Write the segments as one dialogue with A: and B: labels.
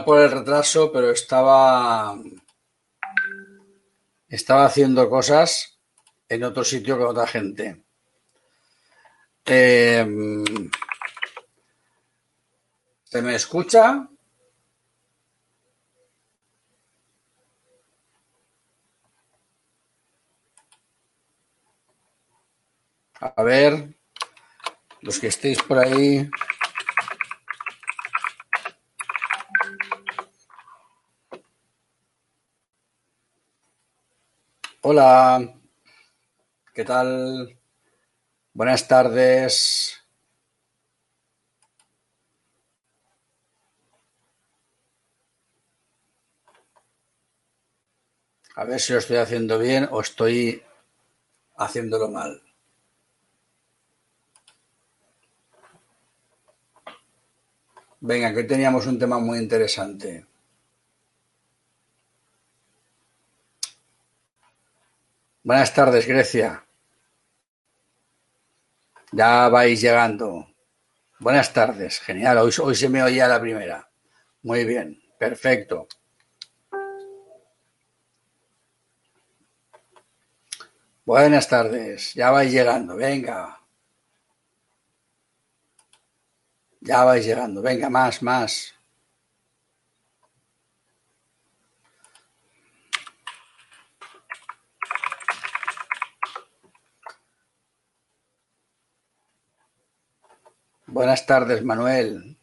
A: por el retraso, pero estaba estaba haciendo cosas en otro sitio con otra gente. Eh, ¿Se me escucha? A ver, los que estéis por ahí. Hola, ¿qué tal? Buenas tardes. A ver si lo estoy haciendo bien o estoy haciéndolo mal. Venga, que teníamos un tema muy interesante. Buenas tardes, Grecia. Ya vais llegando. Buenas tardes, genial. Hoy, se me oía la primera. Muy bien, perfecto. Buenas tardes, ya vais llegando, venga. Ya vais llegando, venga, más, más. Buenas tardes, Manuel.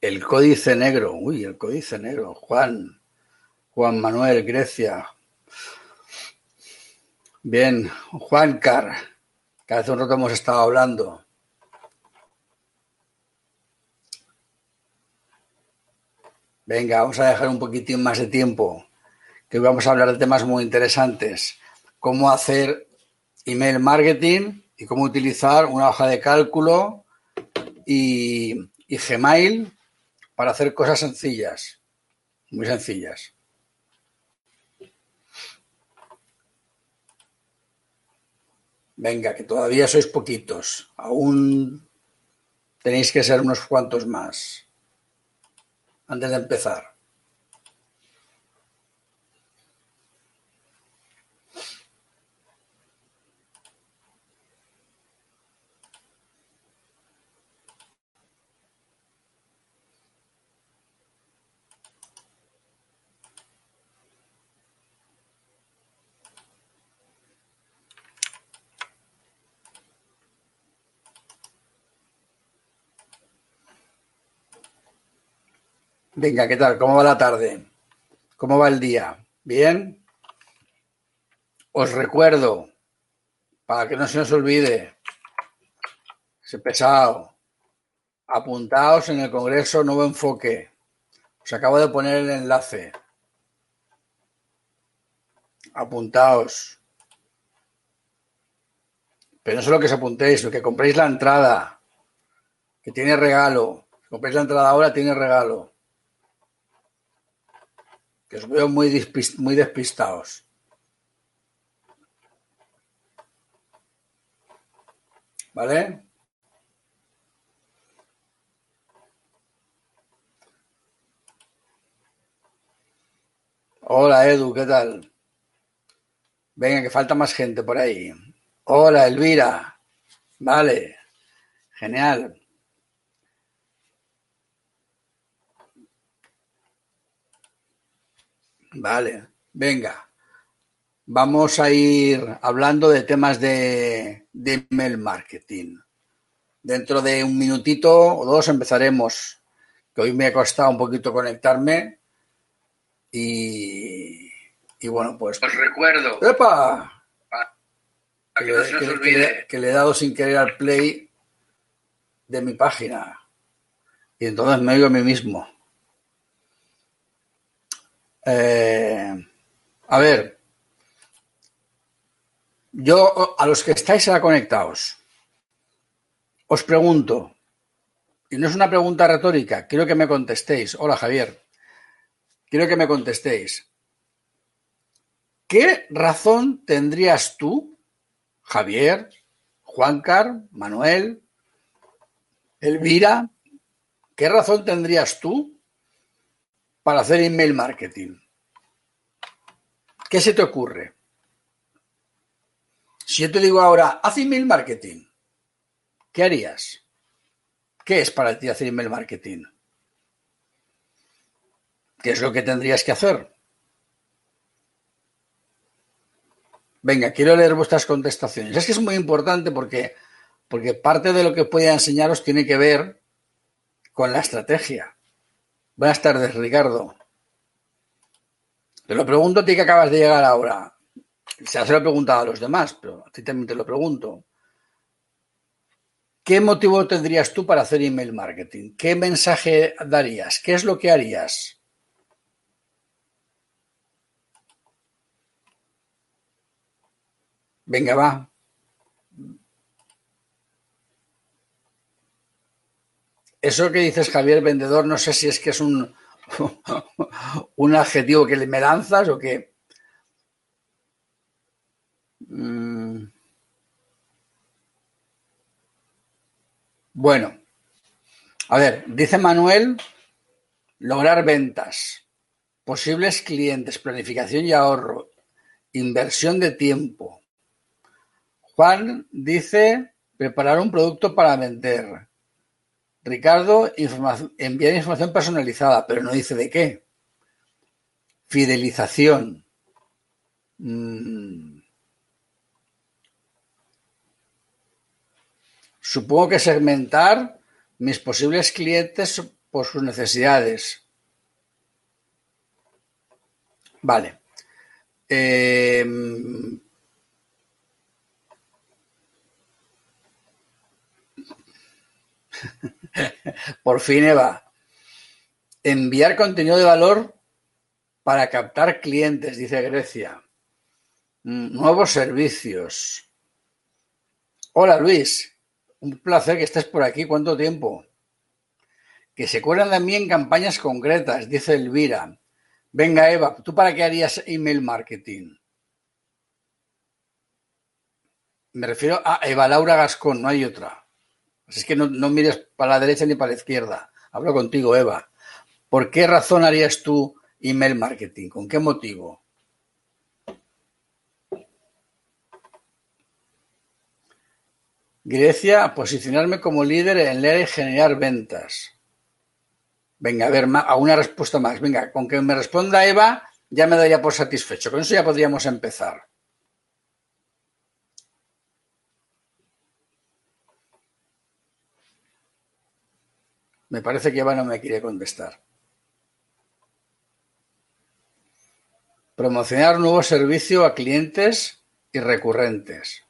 A: El códice negro, uy, el códice negro. Juan, Juan Manuel, Grecia. Bien, Juan Car, que hace un rato hemos estado hablando. Venga, vamos a dejar un poquitín más de tiempo, que hoy vamos a hablar de temas muy interesantes. Cómo hacer email marketing y cómo utilizar una hoja de cálculo y, Gmail para hacer cosas sencillas, muy sencillas. Venga, que todavía sois poquitos. Aún tenéis que ser unos cuantos más antes de empezar. Venga, ¿qué tal? ¿Cómo va la tarde? ¿Cómo va el día? ¿Bien? Os recuerdo, para que no se os olvide, ese pesado, apuntaos en el Congreso Nuevo Enfoque. Os acabo de poner el enlace. Apuntaos. Pero no solo que os apuntéis, lo que compréis la entrada, que tiene regalo. Si compréis la entrada ahora, tiene regalo que os veo muy, muy despistados. ¿Vale? Hola Edu, ¿qué tal? Venga, que falta más gente por ahí. Hola Elvira. Vale. Genial. Vale, venga. Vamos a ir hablando de temas de, de email marketing. Dentro de un minutito o dos empezaremos, que hoy me ha costado un poquito conectarme. Y, y bueno, pues...
B: Os recuerdo.
A: ¡Epa!
B: Que, que, no se
A: que, le, que le he dado sin querer al play de mi página. Y entonces me oigo a mí mismo. Eh, a ver, yo a los que estáis ahora conectados, os pregunto, y no es una pregunta retórica, quiero que me contestéis. Hola Javier, quiero que me contestéis. ¿Qué razón tendrías tú, Javier, Juancar, Manuel, Elvira, ¿qué razón tendrías tú para hacer email marketing? ¿Qué se te ocurre? Si yo te digo ahora, haz email marketing, ¿qué harías? ¿Qué es para ti hacer email marketing? ¿Qué es lo que tendrías que hacer? Venga, quiero leer vuestras contestaciones. Es que es muy importante porque, porque parte de lo que voy a enseñaros tiene que ver con la estrategia. Buenas tardes, Ricardo. Te lo pregunto a ti que acabas de llegar ahora. Se lo he preguntado a los demás, pero a ti también te lo pregunto. ¿Qué motivo tendrías tú para hacer email marketing? ¿Qué mensaje darías? ¿Qué es lo que harías? Venga, va. Eso que dices, Javier Vendedor, no sé si es que es un, un adjetivo que me lanzas o qué. Mm. Bueno, a ver, dice Manuel, lograr ventas, posibles clientes, planificación y ahorro, inversión de tiempo, Juan dice preparar un producto para vender. Ricardo, enviar información personalizada, pero no dice de qué. Fidelización. Mm. Supongo que segmentar mis posibles clientes por sus necesidades. Vale. Eh, Por fin, Eva. Enviar contenido de valor para captar clientes, dice Grecia. Mm, nuevos servicios. Hola Luis, un placer que estés por aquí. ¿Cuánto tiempo? Que se cuelan en campañas concretas, dice Elvira. Venga, Eva, ¿tú para qué harías email marketing? Me refiero a Eva Laura Gascón, no hay otra. Es que no, mires para la derecha ni para la izquierda. Hablo contigo, Eva. ¿Por qué razón harías tú email marketing? ¿Con qué motivo? Grecia, posicionarme como líder en leer y generar ventas. Venga, a ver, a una respuesta más. Venga, con que me responda Eva, ya me daría por satisfecho. Con eso ya podríamos empezar. Me parece que Eva no me quiere contestar. Promocionar nuevo servicio a clientes y recurrentes.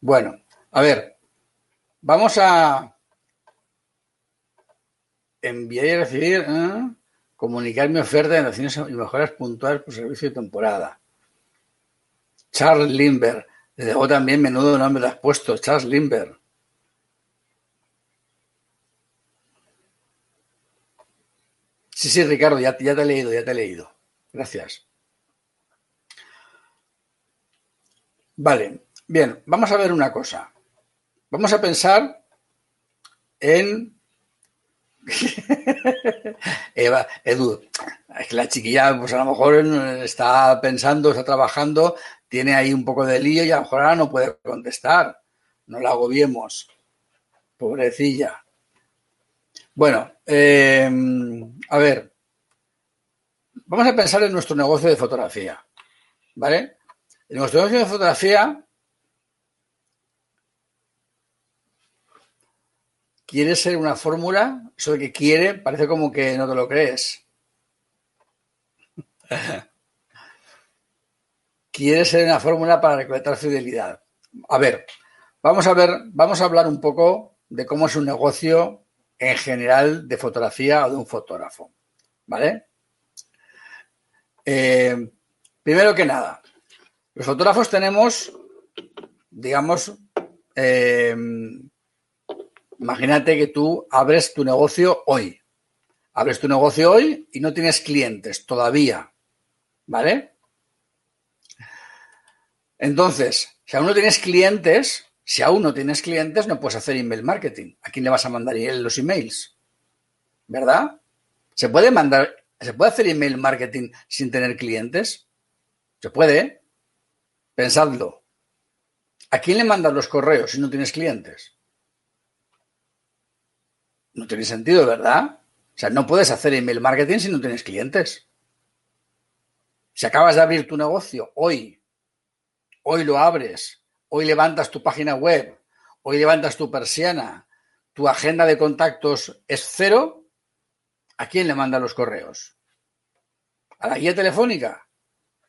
A: Bueno, a ver, vamos a enviar y recibir, ¿eh? comunicar mi oferta de naciones y mejoras puntuales por servicio de temporada. Charles Lindbergh, luego también menudo nombre le has puesto, Charles Lindbergh. Sí, sí, Ricardo, ya, ya te he leído, ya te he leído. Gracias. Vale, bien, vamos a ver una cosa. Vamos a pensar en Eva, Edu, es que la chiquilla, pues a lo mejor está pensando, está trabajando tiene ahí un poco de lío y a lo mejor ahora no puede contestar. No la agobiemos. Pobrecilla. Bueno, eh, a ver. Vamos a pensar en nuestro negocio de fotografía. ¿Vale? En nuestro negocio de fotografía quiere ser una fórmula, eso de que quiere, parece como que no te lo crees. quiere ser una fórmula para recolectar fidelidad. A ver, vamos a ver, vamos a hablar un poco de cómo es un negocio en general de fotografía o de un fotógrafo. ¿Vale? Eh, primero que nada, los fotógrafos tenemos, digamos, eh, imagínate que tú abres tu negocio hoy. Abres tu negocio hoy y no tienes clientes todavía. ¿Vale? Entonces, Si aún no tienes clientes, si aún no tienes clientes, no puedes hacer email marketing. ¿A quién le vas a mandar los emails? ¿Verdad? ¿Se puede mandar, se puede hacer email marketing sin tener clientes? Se puede. Pensadlo. ¿A quién le mandas los correos si no tienes clientes? No tiene sentido, ¿verdad? O sea, no puedes hacer email marketing si no tienes clientes. Si acabas de abrir tu negocio hoy, hoy lo abres, hoy levantas tu página web, hoy levantas tu persiana, tu agenda de contactos es cero, ¿a quién le mandas los correos? ¿A la guía telefónica?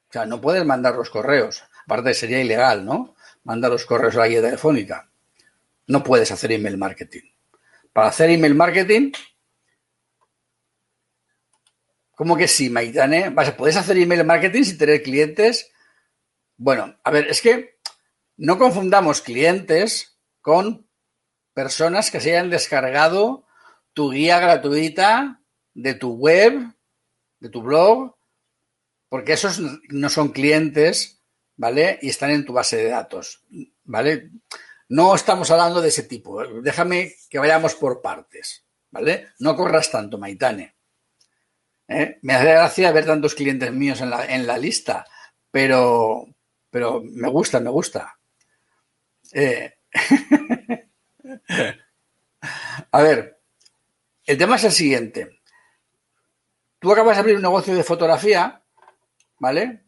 A: O sea, no puedes mandar los correos. Aparte sería ilegal, ¿no? Manda los correos a la guía telefónica. No puedes hacer email marketing. Para hacer email marketing, ¿cómo que sí, Maitane? ¿Puedes hacer email marketing sin tener clientes? Bueno, a ver, es que no confundamos clientes con personas que se hayan descargado tu guía gratuita de tu web, de tu blog, porque esos no son clientes ¿vale? Y están en tu base de datos, ¿vale? No estamos hablando de ese tipo. Déjame que vayamos por partes, ¿vale? No corras tanto, Maitane. ¿Eh? Me hace gracia ver tantos clientes míos en la, en la lista, pero, pero me gusta, me gusta. Eh, a ver, el tema es el siguiente. Tú acabas de abrir un negocio de fotografía, ¿vale?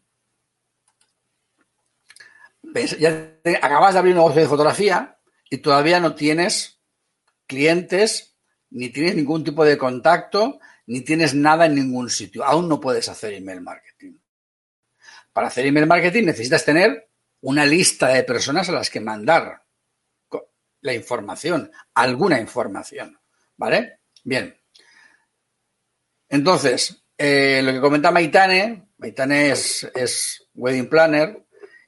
A: ya acabas de abrir un negocio de fotografía y todavía no tienes clientes, ni tienes ningún tipo de contacto, ni tienes nada en ningún sitio. Aún no puedes hacer email marketing. Para hacer email marketing necesitas tener una lista de personas a las que mandar la información, alguna información. ¿Vale? Bien. Entonces, eh, lo que comenta Maitane, Maitane es, es wedding planner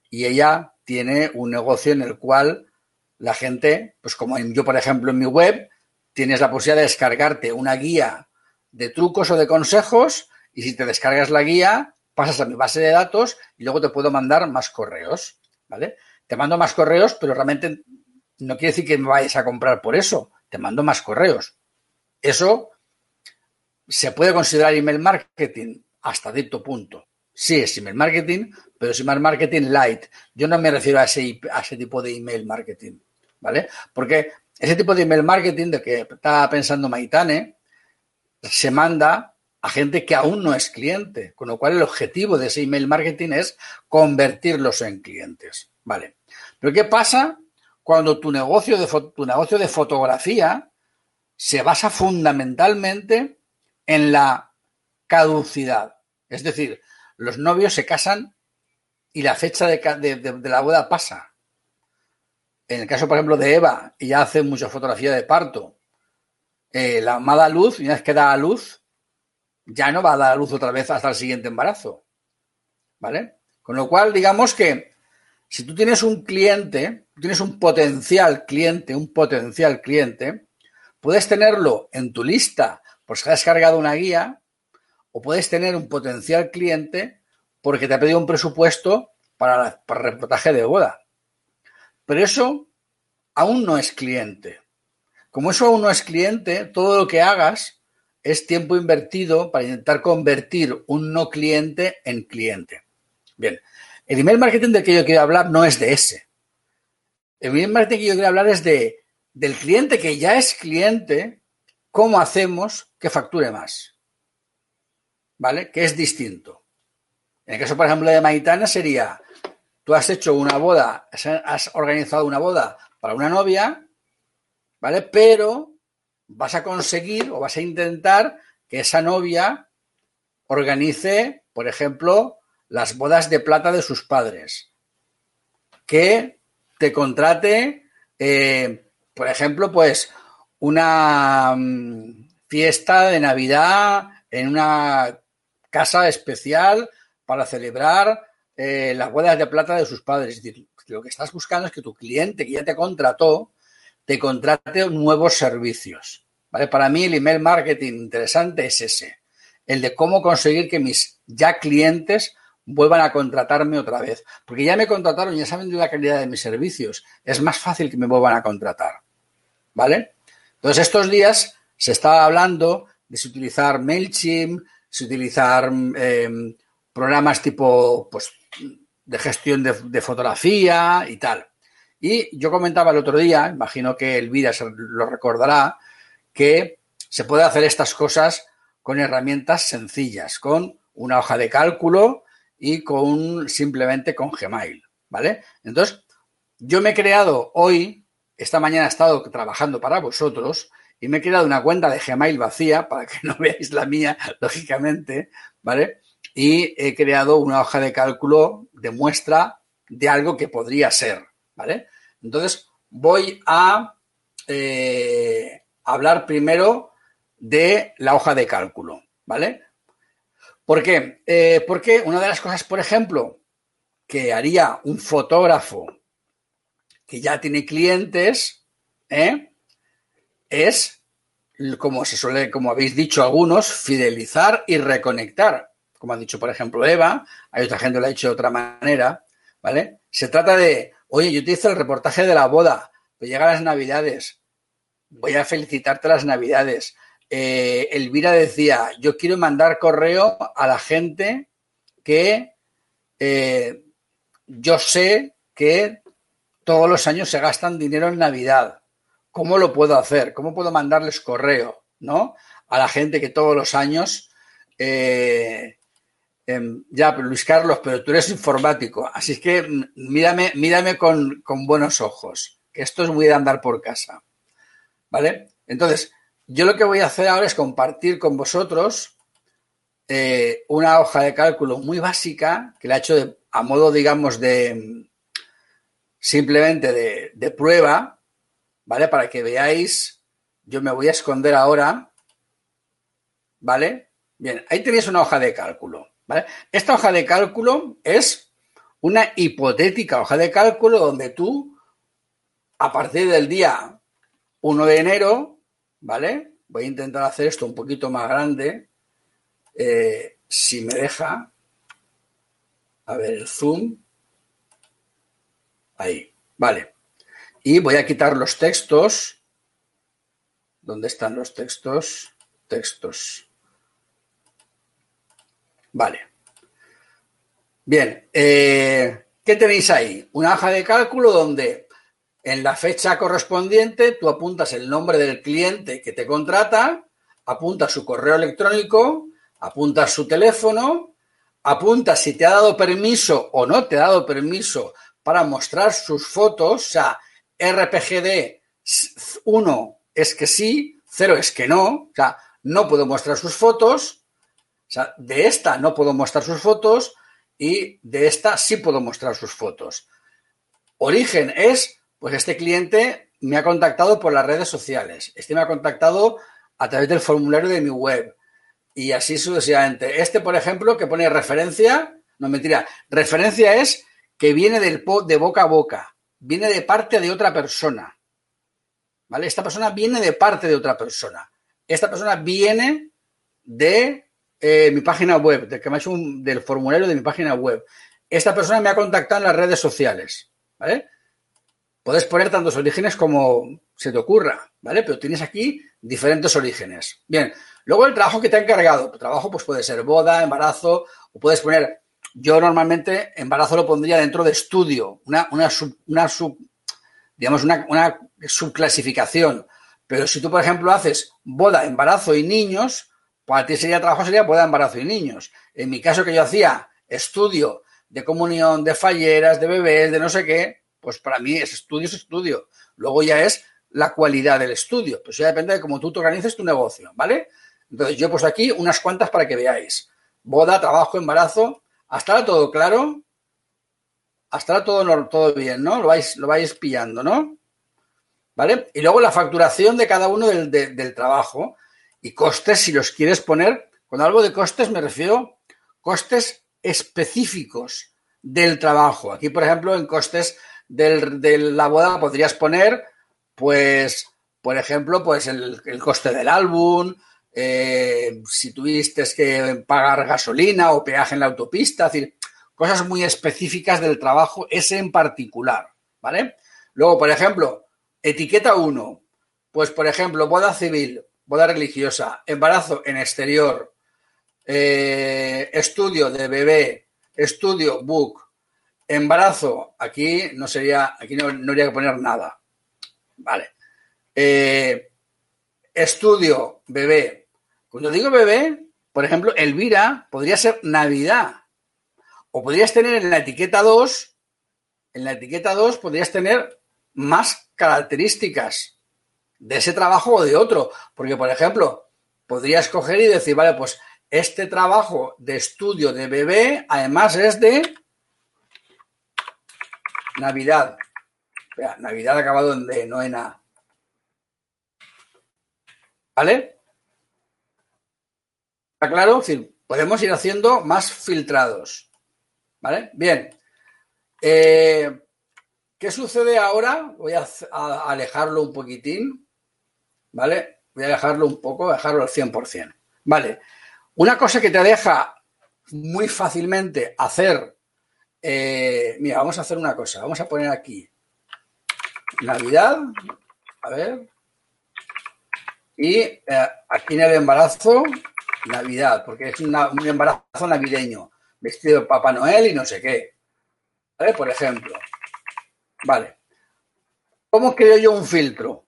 A: y ella tiene un negocio en el cual la gente, pues como yo, por ejemplo, en mi web, tienes la posibilidad de descargarte una guía de trucos o de consejos y si te descargas la guía, pasas a mi base de datos y luego te puedo mandar más correos, ¿vale? Te mando más correos, pero realmente no quiere decir que me vayas a comprar por eso, te mando más correos. Eso se puede considerar email marketing hasta cierto punto. Sí, es email marketing, pero es email marketing light. Yo no me refiero a ese, a ese tipo de email marketing, ¿vale? Porque ese tipo de email marketing de que estaba pensando Maitane se manda a gente que aún no es cliente, con lo cual el objetivo de ese email marketing es convertirlos en clientes, ¿vale? Pero ¿qué pasa cuando tu negocio de, tu negocio de fotografía se basa fundamentalmente en la caducidad? Es decir, los novios se casan y la fecha de, la boda pasa. En el caso, por ejemplo, de Eva, ella hace mucha fotografía de parto. Eh, la amada luz, una vez que da a luz, ya no va a dar a luz otra vez hasta el siguiente embarazo. ¿Vale? Con lo cual, digamos que si tú tienes un cliente, tienes un potencial cliente, un potencial cliente, puedes tenerlo en tu lista por si has descargado una guía o puedes tener un potencial cliente porque te ha pedido un presupuesto para, para el reportaje de boda. Pero eso aún no es cliente. Como eso aún no es cliente, todo lo que hagas es tiempo invertido para intentar convertir un no cliente en cliente. Bien, el email marketing del que yo quiero hablar no es de ese. El email marketing que yo quiero hablar es de, del cliente que ya es cliente, cómo hacemos que facture más. ¿vale? Que es distinto. En el caso, por ejemplo, de Maitana sería, tú has hecho una boda, has organizado una boda para una novia, ¿vale? Pero vas a conseguir o vas a intentar que esa novia organice, por ejemplo, las bodas de plata de sus padres. Que te contrate, eh, por ejemplo, pues una mm, fiesta de Navidad en una casa especial para celebrar eh, las bodas de plata de sus padres. Es lo que estás buscando es que tu cliente que ya te contrató, te contrate nuevos servicios. ¿vale? Para mí el email marketing interesante es ese, el de cómo conseguir que mis ya clientes vuelvan a contratarme otra vez. Porque ya me contrataron, ya saben de la calidad de mis servicios. Es más fácil que me vuelvan a contratar. ¿Vale? Entonces, estos días se estaba hablando de si utilizar MailChimp, si utilizar em, programas tipo, pues, de gestión de, fotografía y tal. Y yo comentaba el otro día, imagino que Elvira lo recordará, que se puede hacer estas cosas con herramientas sencillas, con una hoja de cálculo y con simplemente con Gmail, ¿vale? Entonces, yo me he creado hoy, esta mañana he estado trabajando para vosotros y me he creado una cuenta de Gmail vacía para que no veáis la mía, lógicamente, ¿vale? Y he creado una hoja de cálculo de muestra de algo que podría ser, ¿vale? Entonces, voy a eh, hablar primero de la hoja de cálculo, ¿vale? ¿Por qué? Eh, porque una de las cosas, por ejemplo, que haría un fotógrafo que ya tiene clientes, ¿eh? es, como se suele, como habéis dicho algunos, fidelizar y reconectar. Como ha dicho, por ejemplo, Eva, hay otra gente que lo ha dicho de otra manera, ¿vale? Se trata de, oye, yo te hice el reportaje de la boda, pues llegan las navidades, voy a felicitarte las navidades, eh, Elvira decía, yo quiero mandar correo a la gente que eh, yo sé que todos los años se gastan dinero en Navidad. ¿Cómo lo puedo hacer? ¿Cómo puedo mandarles correo? ¿No? A la gente que todos los años. Eh, em, ya, Luis Carlos, pero tú eres informático, así que mírame, mírame con, buenos ojos, que esto es muy de andar por casa. ¿Vale? Entonces, yo lo que voy a hacer ahora es compartir con vosotros eh, una hoja de cálculo muy básica que la he hecho a modo, digamos, de simplemente de, prueba, ¿vale? Para que veáis, yo me voy a esconder ahora, ¿vale? Bien, ahí tenéis una hoja de cálculo, Esta hoja de cálculo es una hipotética hoja de cálculo donde tú, a partir del día 1 de enero, ¿vale? Voy a intentar hacer esto un poquito más grande, eh, si me deja. A ver, el zoom. Ahí, vale. Y voy a quitar los textos. ¿Dónde están los textos? Textos. Vale. Bien, eh, ¿qué tenéis ahí? Una hoja de cálculo donde en la fecha correspondiente, tú apuntas el nombre del cliente que te contrata, apuntas su correo electrónico, apuntas su teléfono, apuntas si te ha dado permiso o no te ha dado permiso para mostrar sus fotos, o sea, RPGD 1 es que sí, 0 es que no, o sea, no puedo mostrar sus fotos, o sea, de esta no puedo mostrar sus fotos y de esta sí puedo mostrar sus fotos. Origen es pues este cliente me ha contactado por las redes sociales, este me ha contactado a través del formulario de mi web y así sucesivamente. Este, por ejemplo, que pone referencia, no mentira, referencia es que viene de boca a boca, viene de parte de otra persona. ¿Vale? Esta persona viene de parte de otra persona. Esta persona viene de eh, mi página web, del que hecho del formulario de mi página web. Esta persona me ha contactado en las redes sociales. ¿Vale? Puedes poner tantos orígenes como se te ocurra, ¿vale? Pero tienes aquí diferentes orígenes. Bien, luego el trabajo que te ha encargado. Tu trabajo pues puede ser boda, embarazo, o puedes poner, yo normalmente embarazo lo pondría dentro de estudio, una, una, sub, una sub, digamos, una, una subclasificación. Pero si tú, por ejemplo, haces boda, embarazo y niños, para ti sería trabajo, sería boda, embarazo y niños. En mi caso que yo hacía estudio de comunión, de falleras, de bebés, de no sé qué, pues para mí es estudio, es estudio. Luego ya es la cualidad del estudio. Pues ya depende de cómo tú te organices tu negocio, ¿vale? Entonces yo pues aquí unas cuantas para que veáis. Boda, trabajo, embarazo. Hasta ahora todo claro. Hasta ahora todo, todo bien, ¿no? Lo vais, lo vais pillando, ¿no? ¿Vale? Y luego la facturación de cada uno del, del trabajo y costes si los quieres poner. Cuando hablo de costes me refiero costes específicos del trabajo. Aquí, por ejemplo, en costes de la boda podrías poner, pues, por ejemplo, pues el, coste del álbum, eh, si tuviste que pagar gasolina o peaje en la autopista, es decir, cosas muy específicas del trabajo, ese en particular, ¿vale? Luego, por ejemplo, etiqueta 1, pues por ejemplo, boda civil, boda religiosa, embarazo en exterior, eh, estudio de bebé, estudio book, embarazo, aquí no sería, aquí no, habría que poner nada. Vale. Eh, estudio, bebé. Cuando digo bebé, por ejemplo, Elvira podría ser Navidad. O podrías tener en la etiqueta 2, en la etiqueta 2 podrías tener más características de ese trabajo o de otro. Porque, por ejemplo, podrías coger y decir, vale, pues este trabajo de estudio de bebé, además es de Navidad. Navidad acabado en D, no. ¿Vale? ¿Está claro? podemos ir haciendo más filtrados. ¿Vale? Bien. Eh, ¿Qué sucede ahora? Voy a, alejarlo un poquitín. ¿Vale? Voy a dejarlo un poco, dejarlo al 100%. Vale. Una cosa que te deja muy fácilmente hacer. Eh, mira, vamos a hacer una cosa. Vamos a poner aquí Navidad. A ver. Y eh, aquí en el embarazo, Navidad, porque es un embarazo navideño, vestido de Papá Noel y no sé qué. ¿Vale? Por ejemplo. Vale. ¿Cómo creo yo un filtro?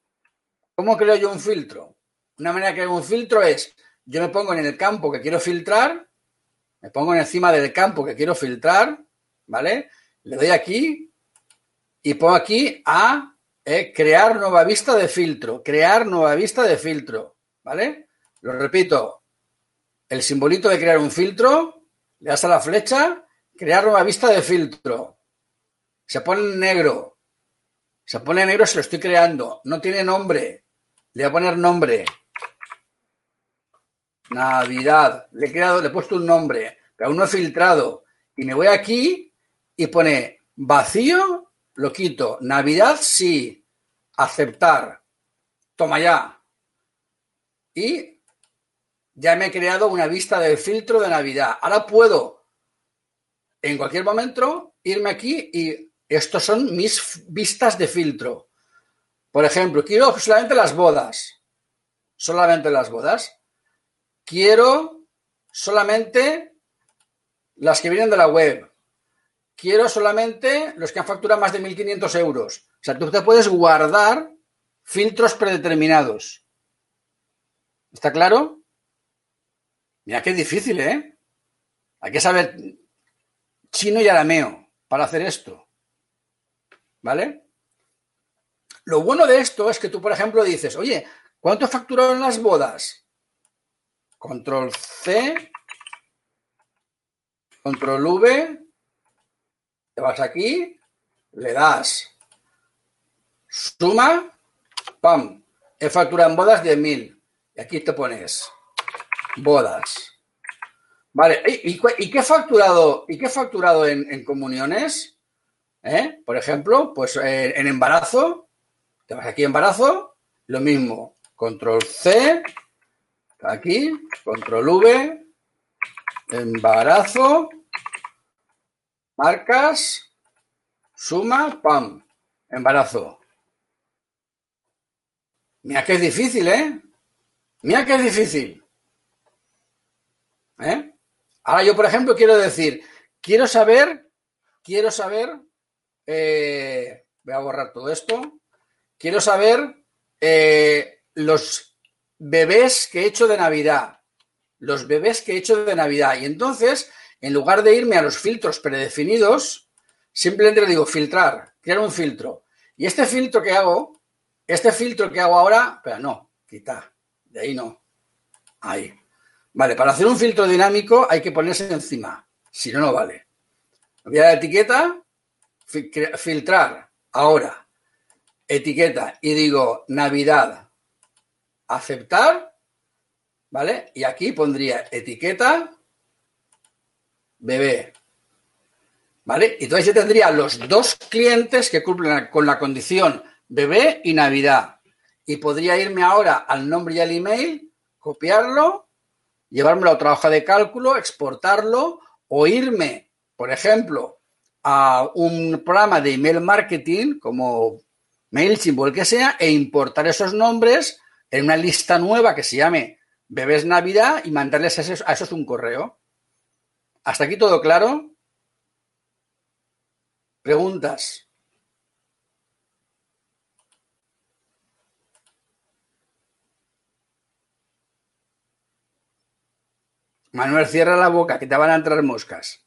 A: ¿Cómo creo yo un filtro? Una manera de crear un filtro es, yo me pongo en el campo que quiero filtrar, me pongo encima del campo que quiero filtrar, ¿vale? Le doy aquí y pongo aquí a eh, crear nueva vista de filtro, crear nueva vista de filtro, ¿vale? Lo repito, el simbolito de crear un filtro, le das a la flecha, crear nueva vista de filtro. Se pone en negro. Se pone en negro, se lo estoy creando. No tiene nombre. Le voy a poner nombre. Navidad. Le he creado, le he puesto un nombre, pero aún no he filtrado. Y me voy aquí y pone vacío, lo quito. Navidad, sí. Aceptar. Toma ya. Y ya me he creado una vista de filtro de Navidad. Ahora puedo, en cualquier momento, irme aquí y estos son mis vistas de filtro. Por ejemplo, quiero solamente las bodas. Solamente las bodas. Quiero solamente las que vienen de la web. Quiero solamente los que han facturado más de 1.500 euros. O sea, tú te puedes guardar filtros predeterminados. ¿Está claro? Mira qué difícil, ¿eh? Hay que saber chino y arameo para hacer esto. ¿Vale? Lo bueno de esto es que tú, por ejemplo, dices, oye, ¿cuánto facturaron las bodas? Control C, Control V, te vas aquí, le das suma, pam, he facturado en bodas de mil. Y aquí te pones bodas. Vale, ¿y, qué he facturado, y qué facturado en, comuniones? ¿Eh? Por ejemplo, pues eh, en embarazo, aquí embarazo, lo mismo, control C, aquí, control V, embarazo, marcas, suma, pam, embarazo. Mira que es difícil, ¿eh? Mira que es difícil. ¿Eh? Ahora yo, por ejemplo, quiero decir, quiero saber, quiero saber, eh, voy a borrar todo esto, quiero saber eh, los bebés que he hecho de Navidad, los bebés que he hecho de Navidad. Y entonces, en lugar de irme a los filtros predefinidos, simplemente le digo filtrar, crear un filtro. Y este filtro que hago, este filtro que hago ahora, pero no, quita, de ahí no, ahí. Vale, para hacer un filtro dinámico hay que ponerse encima, si no, no vale. Voy a la etiqueta, filtrar, ahora, etiqueta, y digo Navidad, aceptar, ¿vale? Y aquí pondría etiqueta, bebé, ¿vale? Y entonces yo tendría los dos clientes que cumplen con la condición bebé y Navidad. Y podría irme ahora al nombre y al email, copiarlo llevármelo a otra hoja de cálculo, exportarlo o irme por ejemplo, a un programa de email marketing como MailChimp o el que sea e importar esos nombres en una lista nueva que se llame Bebés Navidad y mandarles a esos, a esos un correo. ¿Hasta aquí todo claro? Preguntas. Manuel, cierra la boca, que te van a entrar moscas.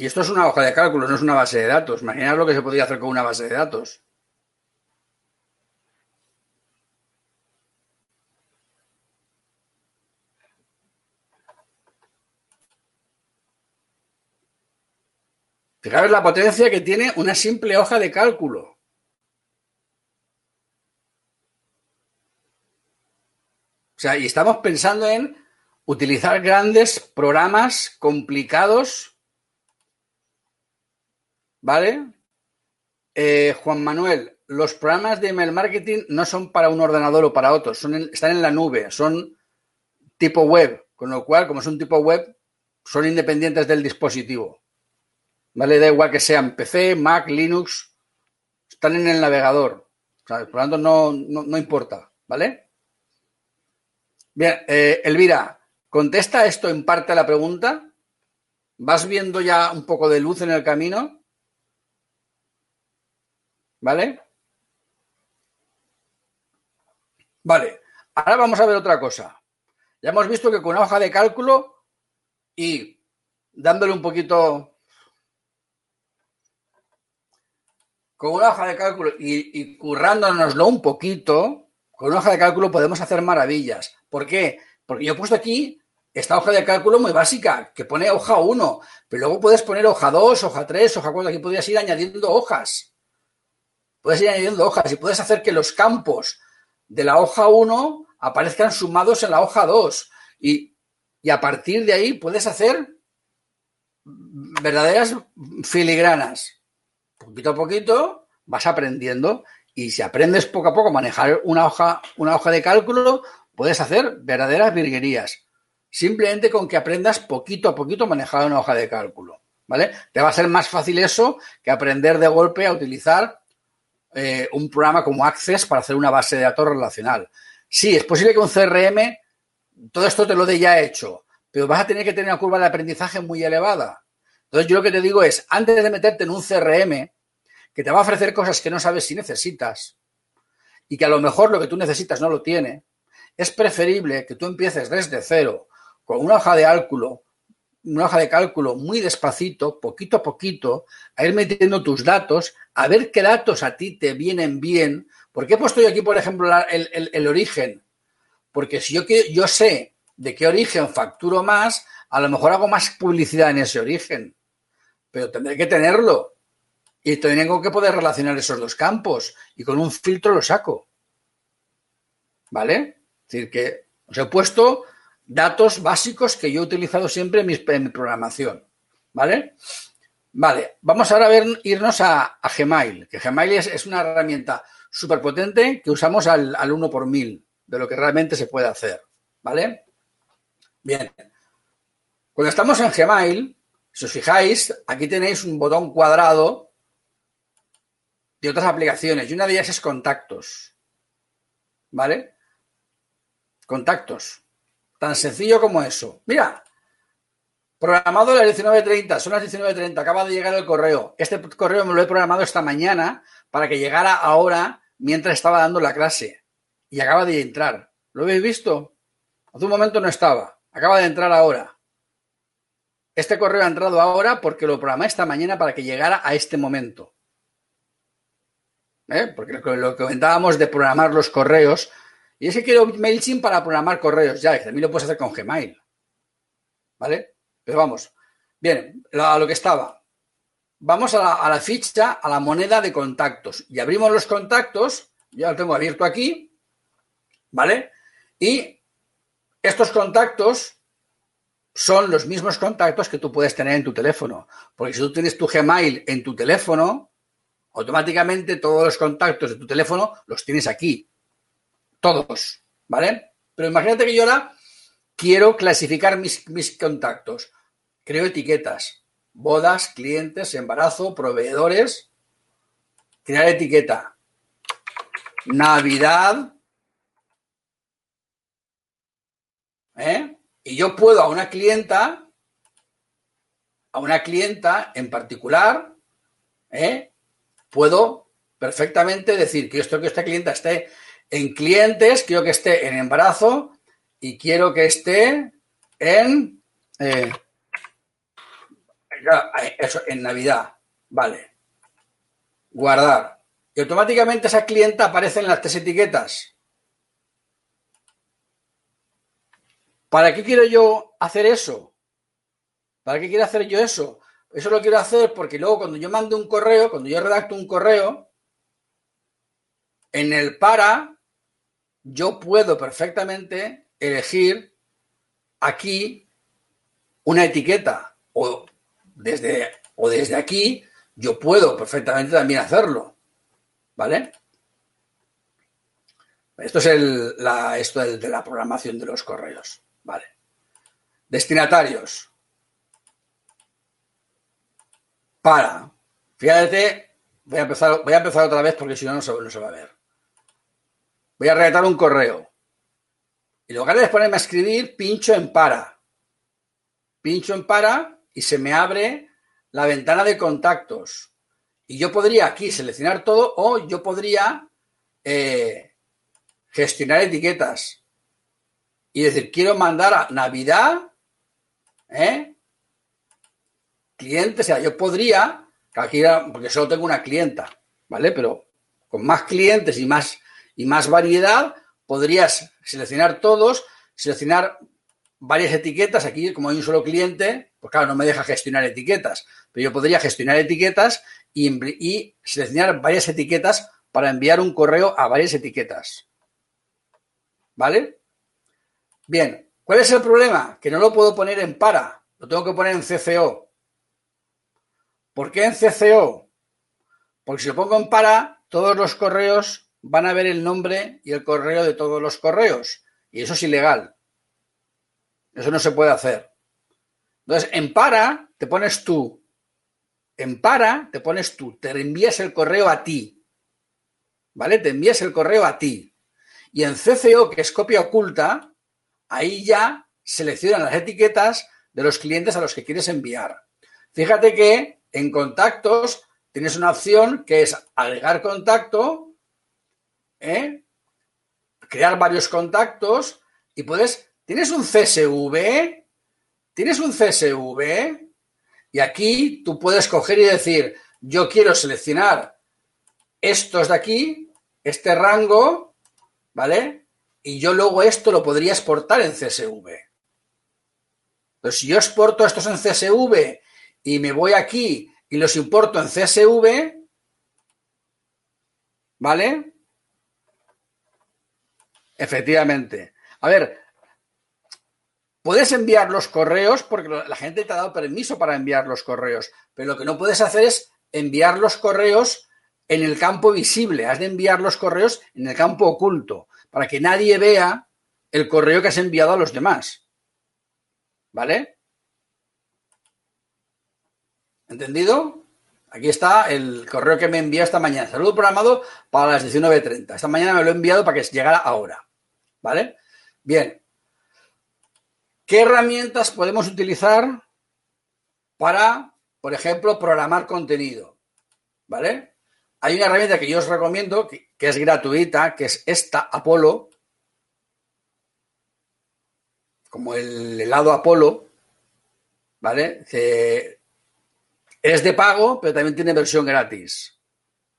A: Y esto es una hoja de cálculo, no es una base de datos. Imaginad lo que se podría hacer con una base de datos. Fijaros la potencia que tiene una simple hoja de cálculo. O sea, y estamos pensando en utilizar grandes programas complicados. ¿Vale? Eh, Juan Manuel, los programas de email marketing no son para un ordenador o para otro, están en la nube, son tipo web, con lo cual, como son tipo web, son independientes del dispositivo. ¿Vale? Da igual que sean PC, Mac, Linux, están en el navegador. por lo tanto, no, no importa, ¿vale? Bien, eh, Elvira, contesta esto en parte a la pregunta. ¿Vas viendo ya un poco de luz en el camino? ¿Vale? Vale, ahora vamos a ver otra cosa. Ya hemos visto que con una hoja de cálculo y dándole un poquito con una hoja de cálculo y, currándonoslo un poquito, con una hoja de cálculo podemos hacer maravillas. ¿Por qué? Porque yo he puesto aquí esta hoja de cálculo muy básica, que pone hoja 1, pero luego puedes poner hoja 2, hoja 3, hoja 4, aquí podrías ir añadiendo hojas. Puedes ir añadiendo hojas y puedes hacer que los campos de la hoja 1 aparezcan sumados en la hoja 2 y, y a partir de ahí puedes hacer verdaderas filigranas. Poquito a poquito vas aprendiendo y si aprendes poco a poco manejar una hoja, una hoja de cálculo, Puedes hacer verdaderas virguerías. Simplemente con que aprendas poquito a poquito manejar una hoja de cálculo. ¿Vale? Te va a ser más fácil eso que aprender de golpe a utilizar eh, un programa como Access para hacer una base de datos relacional. Sí, es posible que un CRM todo esto te lo dé ya hecho, pero vas a tener que tener una curva de aprendizaje muy elevada. Entonces, yo lo que te digo es, antes de meterte en un CRM que te va a ofrecer cosas que no sabes si necesitas y que a lo mejor lo que tú necesitas no lo tiene, es preferible que tú empieces desde cero con una hoja de cálculo, una hoja de cálculo muy despacito, poquito a poquito, a ir metiendo tus datos, a ver qué datos a ti te vienen bien. ¿Por qué he puesto yo aquí, por ejemplo, el, origen? Porque si yo, yo sé de qué origen facturo más, a lo mejor hago más publicidad en ese origen. Pero tendré que tenerlo. Y tengo que poder relacionar esos dos campos. Y con un filtro lo saco. ¿Vale? Es decir, que os he puesto datos básicos que yo he utilizado siempre en mi, programación. ¿Vale? Vale, vamos ahora a ver, irnos a, Gmail, que Gmail es, una herramienta súper potente que usamos al, al 1 por mil de lo que realmente se puede hacer. ¿Vale? Bien. Cuando estamos en Gmail, si os fijáis, aquí tenéis un botón cuadrado de otras aplicaciones y una de ellas es contactos. ¿Vale? Contactos. Tan sencillo como eso. Mira, programado a las 19.30, son las 19.30, acaba de llegar el correo. Este correo me lo he programado esta mañana para que llegara ahora mientras estaba dando la clase. Y acaba de entrar. ¿Lo habéis visto? Hace un momento no estaba. Acaba de entrar ahora. Este correo ha entrado ahora porque lo programé esta mañana para que llegara a este momento. ¿Eh? Porque lo que comentábamos de programar los correos y es que quiero MailChimp para programar correos. Ya, también lo puedes hacer con Gmail. ¿Vale? Pero vamos. Bien, a lo que estaba. Vamos a la, ficha, a la moneda de contactos. Y abrimos los contactos. Ya lo tengo abierto aquí. ¿Vale? Y estos contactos son los mismos contactos que tú puedes tener en tu teléfono. Porque si tú tienes tu Gmail en tu teléfono, automáticamente todos los contactos de tu teléfono los tienes aquí todos, ¿vale? Pero imagínate que yo ahora quiero clasificar mis, mis contactos. Creo etiquetas. Bodas, clientes, embarazo, proveedores. Crear etiqueta. Navidad. ¿Eh? Y yo puedo a una clienta, a una clienta en particular, ¿eh? puedo perfectamente decir que esto que esta clienta esté en clientes, quiero que esté en embarazo y quiero que esté en eh, eso, en Navidad. Vale. Guardar. Y automáticamente esa clienta aparece en las tres etiquetas. ¿Para qué quiero yo hacer eso? ¿Para qué quiero hacer yo eso? Eso lo quiero hacer porque luego cuando yo mando un correo, cuando yo redacto un correo, en el para, yo puedo perfectamente elegir aquí una etiqueta o desde, o desde aquí, yo puedo perfectamente también hacerlo. ¿Vale? Esto es la, esto de la programación de los correos. Vale. Destinatarios. Para. Fíjate, voy a empezar, voy a empezar otra vez porque si no, no se, no se va a ver. Voy a redactar un correo. Y en lugar de ponerme a escribir, pincho en para. Pincho en para y se me abre la ventana de contactos. Y yo podría aquí seleccionar todo o yo podría eh, gestionar etiquetas y decir, quiero mandar a Navidad, ¿eh? Cliente, o sea, yo podría, aquí porque solo tengo una clienta, ¿vale? Pero con más clientes y más, y más variedad, podrías seleccionar todos, seleccionar varias etiquetas. Aquí, como hay un solo cliente, pues claro, no me deja gestionar etiquetas, pero yo podría gestionar etiquetas y, y seleccionar varias etiquetas para enviar un correo a varias etiquetas. ¿Vale? Bien, ¿cuál es el problema? Que no lo puedo poner en para, lo tengo que poner en CCO. ¿Por qué en CCO? Porque si lo pongo en para, todos los correos van a ver el nombre y el correo de todos los correos. Y eso es ilegal. Eso no se puede hacer. Entonces, en para te pones tú. En para te pones tú. Te envías el correo a ti. ¿Vale? Te envías el correo a ti. Y en CCO, que es copia oculta, ahí ya seleccionan las etiquetas de los clientes a los que quieres enviar. Fíjate que en contactos tienes una opción que es agregar contacto, ¿eh? crear varios contactos y puedes, tienes un CSV, tienes un CSV y aquí tú puedes coger y decir, yo quiero seleccionar estos de aquí, este rango, ¿vale? y yo luego esto lo podría exportar en CSV. Entonces, si yo exporto estos en CSV y me voy aquí y los importo en CSV, ¿vale? Efectivamente. A ver, puedes enviar los correos porque la gente te ha dado permiso para enviar los correos, pero lo que no puedes hacer es enviar los correos en el campo visible, has de enviar los correos en el campo oculto para que nadie vea el correo que has enviado a los demás. ¿Vale? ¿Entendido? Aquí está el correo que me envió esta mañana. Saludo programado para las 19.30. Esta mañana me lo he enviado para que llegara ahora. ¿Vale? Bien. ¿Qué herramientas podemos utilizar para, por ejemplo, programar contenido? ¿Vale? Hay una herramienta que yo os recomiendo, que, es gratuita, que es esta, Apolo, como el helado Apolo, ¿vale? es de pago, pero también tiene versión gratis,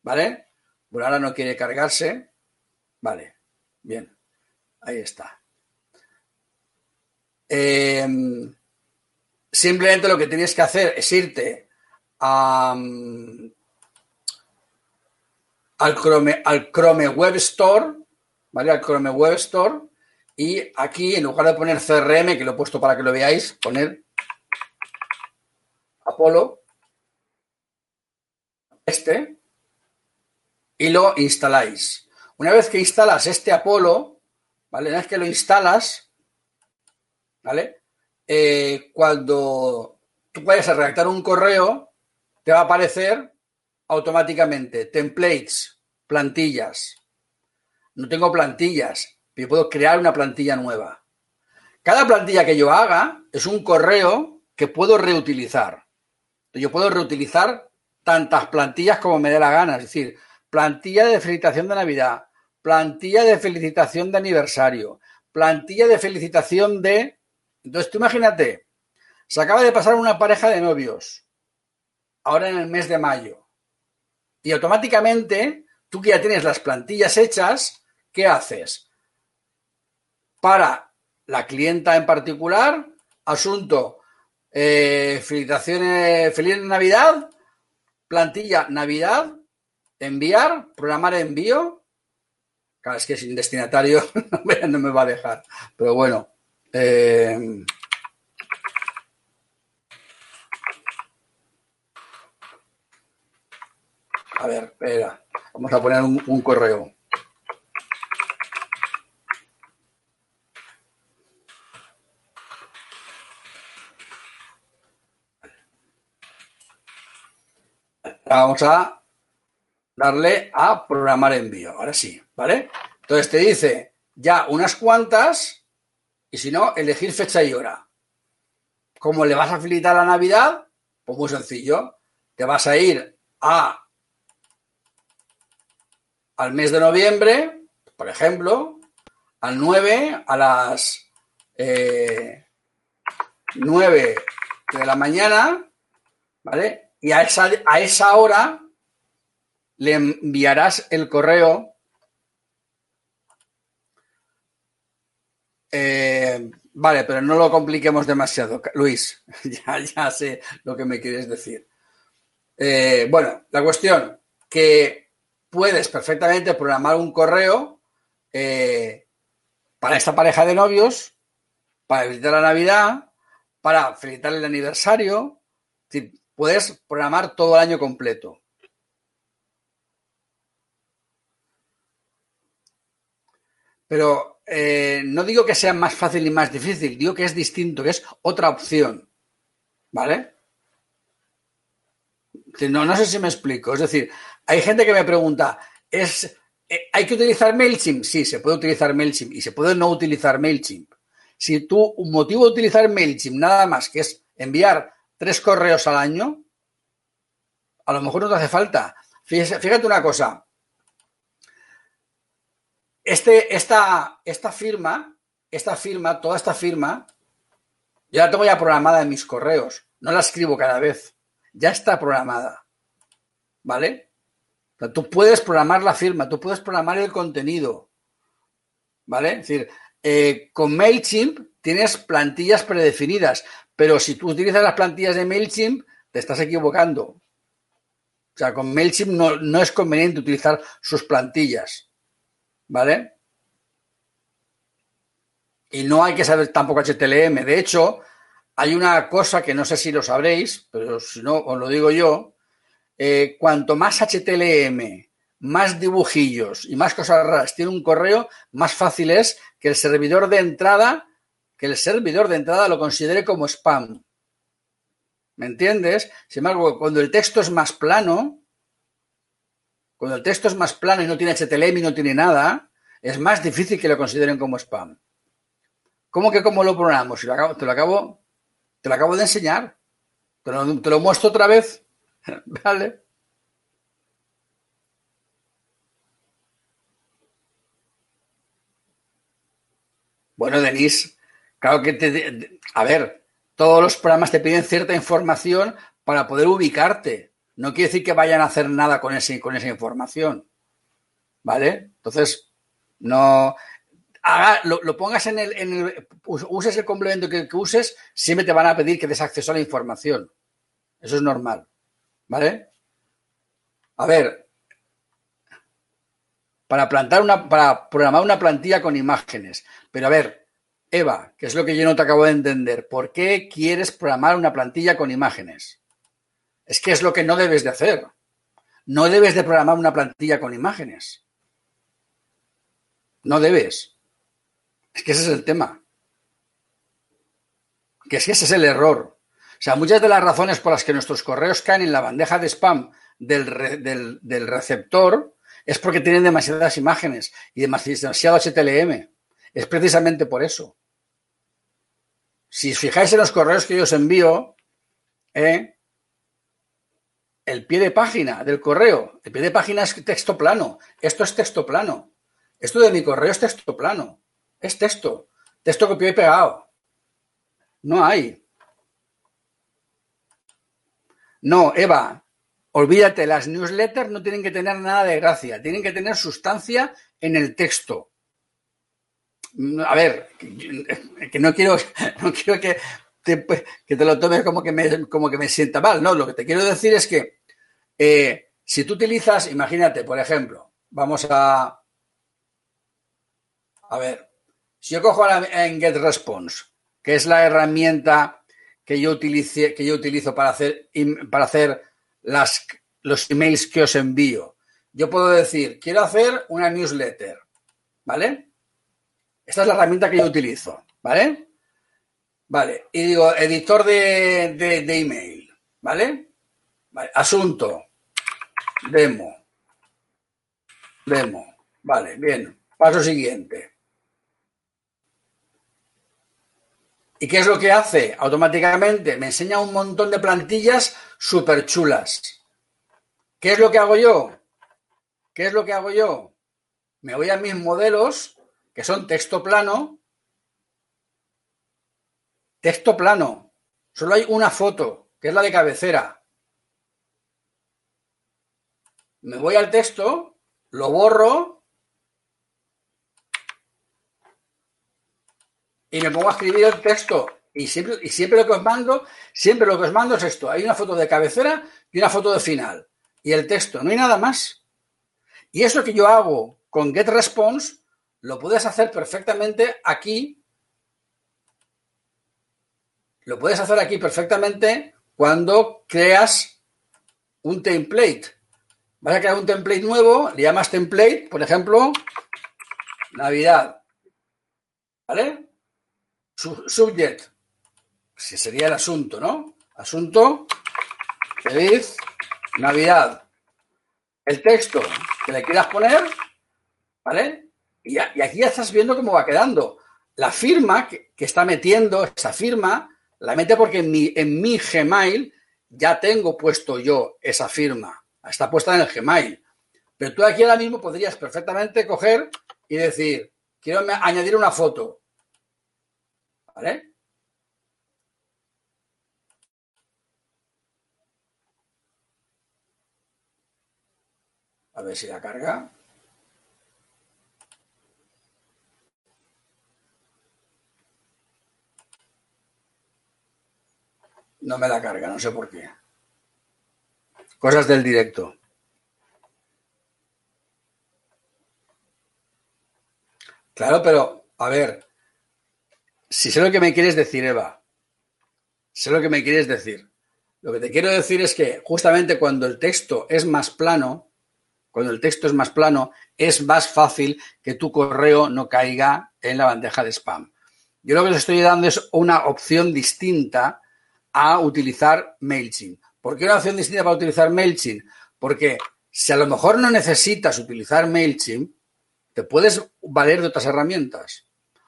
A: ¿vale? Bueno, ahora no quiere cargarse, vale, bien, ahí está. Em, simplemente lo que tienes que hacer es irte a, al Chrome, al Chrome Web Store, ¿vale? Al Chrome Web Store. Y aquí, en lugar de poner CRM, que lo he puesto para que lo veáis, poner Apolo, este, y lo instaláis. Una vez que instalas este Apolo, ¿vale? Una vez que lo instalas, ¿vale? Eh, cuando tú vayas a redactar un correo, te va a aparecer automáticamente templates, plantillas. No tengo plantillas, pero puedo crear una plantilla nueva. Cada plantilla que yo haga es un correo que puedo reutilizar. Yo puedo reutilizar tantas plantillas como me dé la gana, es decir, plantilla de felicitación de Navidad, plantilla de felicitación de aniversario, plantilla de felicitación de... Entonces tú imagínate, se acaba de pasar una pareja de novios, ahora en el mes de mayo, y automáticamente tú que ya tienes las plantillas hechas, ¿qué haces? Para la clienta en particular, asunto, eh, felicitaciones, feliz Navidad, plantilla Navidad, enviar, programar envío. Claro, es que sin destinatario no me va a dejar. Pero bueno. Eh, a ver, espera. Vamos a poner un, un correo. Vamos a darle a programar envío. Ahora sí, ¿vale? Entonces te dice ya unas cuantas y si no, elegir fecha y hora. ¿Cómo le vas a facilitar la Navidad? Pues muy sencillo. Te vas a ir a al mes de noviembre, por ejemplo, al 9 a las 9 eh, de la mañana, ¿vale? y a esa, a esa hora le enviarás el correo eh, vale, pero no lo compliquemos demasiado, Luis. ya, ya sé lo que me quieres decir. Eh, bueno, la cuestión que puedes perfectamente programar un correo eh, para esta pareja de novios, para felicitar la Navidad, para felicitar el aniversario, puedes programar todo el año completo. Pero eh, no digo que sea más fácil y más difícil, digo que es distinto, que es otra opción. ¿Vale? No, no sé si me explico. Es decir, hay gente que me pregunta, ¿es, eh, ¿hay que utilizar MailChimp? Sí, se puede utilizar MailChimp y se puede no utilizar MailChimp. Si tu un motivo de utilizar MailChimp nada más que es enviar tres correos al año, a lo mejor no te hace falta. Fíjate, una cosa. Este, esta, esta firma, esta firma, toda esta firma, ya la tengo ya programada en mis correos. No la escribo cada vez. Ya está programada. ¿Vale? tú puedes programar la firma, tú puedes programar el contenido. ¿Vale? Es decir, eh, con MailChimp tienes plantillas predefinidas. Pero si tú utilizas las plantillas de MailChimp, te estás equivocando. O sea, con MailChimp no, es conveniente utilizar sus plantillas. ¿Vale? Y no hay que saber tampoco HTML. De hecho, hay una cosa que no sé si lo sabréis, pero si no, os lo digo yo. Eh, cuanto más HTML, más dibujillos y más cosas raras tiene un correo, más fácil es que el servidor de entrada que el servidor de entrada lo considere como spam. ¿Me entiendes? Sin embargo, cuando el texto es más plano, cuando el texto es más plano y no tiene HTML y no tiene nada, es más difícil que lo consideren como spam. ¿Cómo que cómo lo programamos? Lo acabo, te lo acabo, te lo acabo de enseñar. Te lo, te lo muestro otra vez. ¿Vale? Bueno, Denise, Claro que te, a ver, todos los programas te piden cierta información para poder ubicarte. No quiere decir que vayan a hacer nada con, ese, con esa información. ¿Vale? Entonces, no. Haga, lo, pongas en el, el, Uses el complemento que, que uses, siempre te van a pedir que des acceso a la información. Eso es normal. ¿Vale? A ver. Para plantar una. Para programar una plantilla con imágenes. Pero a ver, Eva, que es lo que yo no te acabo de entender, ¿por qué quieres programar una plantilla con imágenes? Es que es lo que no debes de hacer. No debes de programar una plantilla con imágenes. No debes. Es que ese es el tema. Que es que ese es el error. O sea, muchas de las razones por las que nuestros correos caen en la bandeja de spam del, del, receptor es porque tienen demasiadas imágenes y demasiado HTLM. Es precisamente por eso. Si os fijáis en los correos que yo os envío, ¿eh? El pie de página del correo, el pie de página es texto plano. Esto es texto plano. Esto de mi correo es texto plano. Es texto. Texto copiado y pegado. No hay. No, Eva, olvídate, las newsletters no tienen que tener nada de gracia, tienen que tener sustancia en el texto. A ver, que no quiero, no quiero que, te, que te lo tomes como que, me, como que me sienta mal, no, lo que te quiero decir es que eh, si tú utilizas, imagínate, por ejemplo, vamos a, a ver, si yo cojo en GetResponse, que es la herramienta que yo, utilice, que yo utilizo para hacer, para hacer las, los emails que os envío, yo puedo decir, quiero hacer una newsletter, ¿vale? Esta es la herramienta que yo utilizo, ¿vale? Vale, y digo, editor de, de, email, ¿vale? ¿vale? Asunto, demo, demo, vale, bien, paso siguiente. ¿Y qué es lo que hace? Automáticamente me enseña un montón de plantillas súper chulas. ¿Qué es lo que hago yo? ¿Qué es lo que hago yo? Me voy a mis modelos, que son texto plano. Texto plano. Solo hay una foto, que es la de cabecera. Me voy al texto, lo borro y me pongo a escribir el texto. Y siempre, y siempre lo que os mando, siempre lo que os mando es esto. Hay una foto de cabecera y una foto de final. Y el texto, no hay nada más. Y eso que yo hago con GetResponse, lo puedes hacer perfectamente aquí. Lo puedes hacer aquí perfectamente cuando creas un template. Vas a crear un template nuevo, le llamas template, por ejemplo, Navidad. ¿Vale? subject, si sería el asunto, ¿no? Asunto, feliz Navidad. El texto que le quieras poner, ¿vale? Y, aquí ya estás viendo cómo va quedando. La firma que, está metiendo, esa firma, la mete porque en mi, en mi Gmail ya tengo puesto yo esa firma. Está puesta en el Gmail. Pero tú aquí ahora mismo podrías perfectamente coger y decir, quiero añadir una foto. ¿Vale? A ver si la carga. No me la carga, no sé por qué. Cosas del directo. Claro, pero, a ver, si sé lo que me quieres decir, Eva, sé lo que me quieres decir. Lo que te quiero decir es que justamente cuando el texto es más plano, cuando el texto es más plano, es más fácil que tu correo no caiga en la bandeja de spam. Yo lo que les estoy dando es una opción distinta a utilizar MailChimp. ¿Por qué una opción distinta para utilizar MailChimp? Porque si a lo mejor no necesitas utilizar MailChimp, te puedes valer de otras herramientas.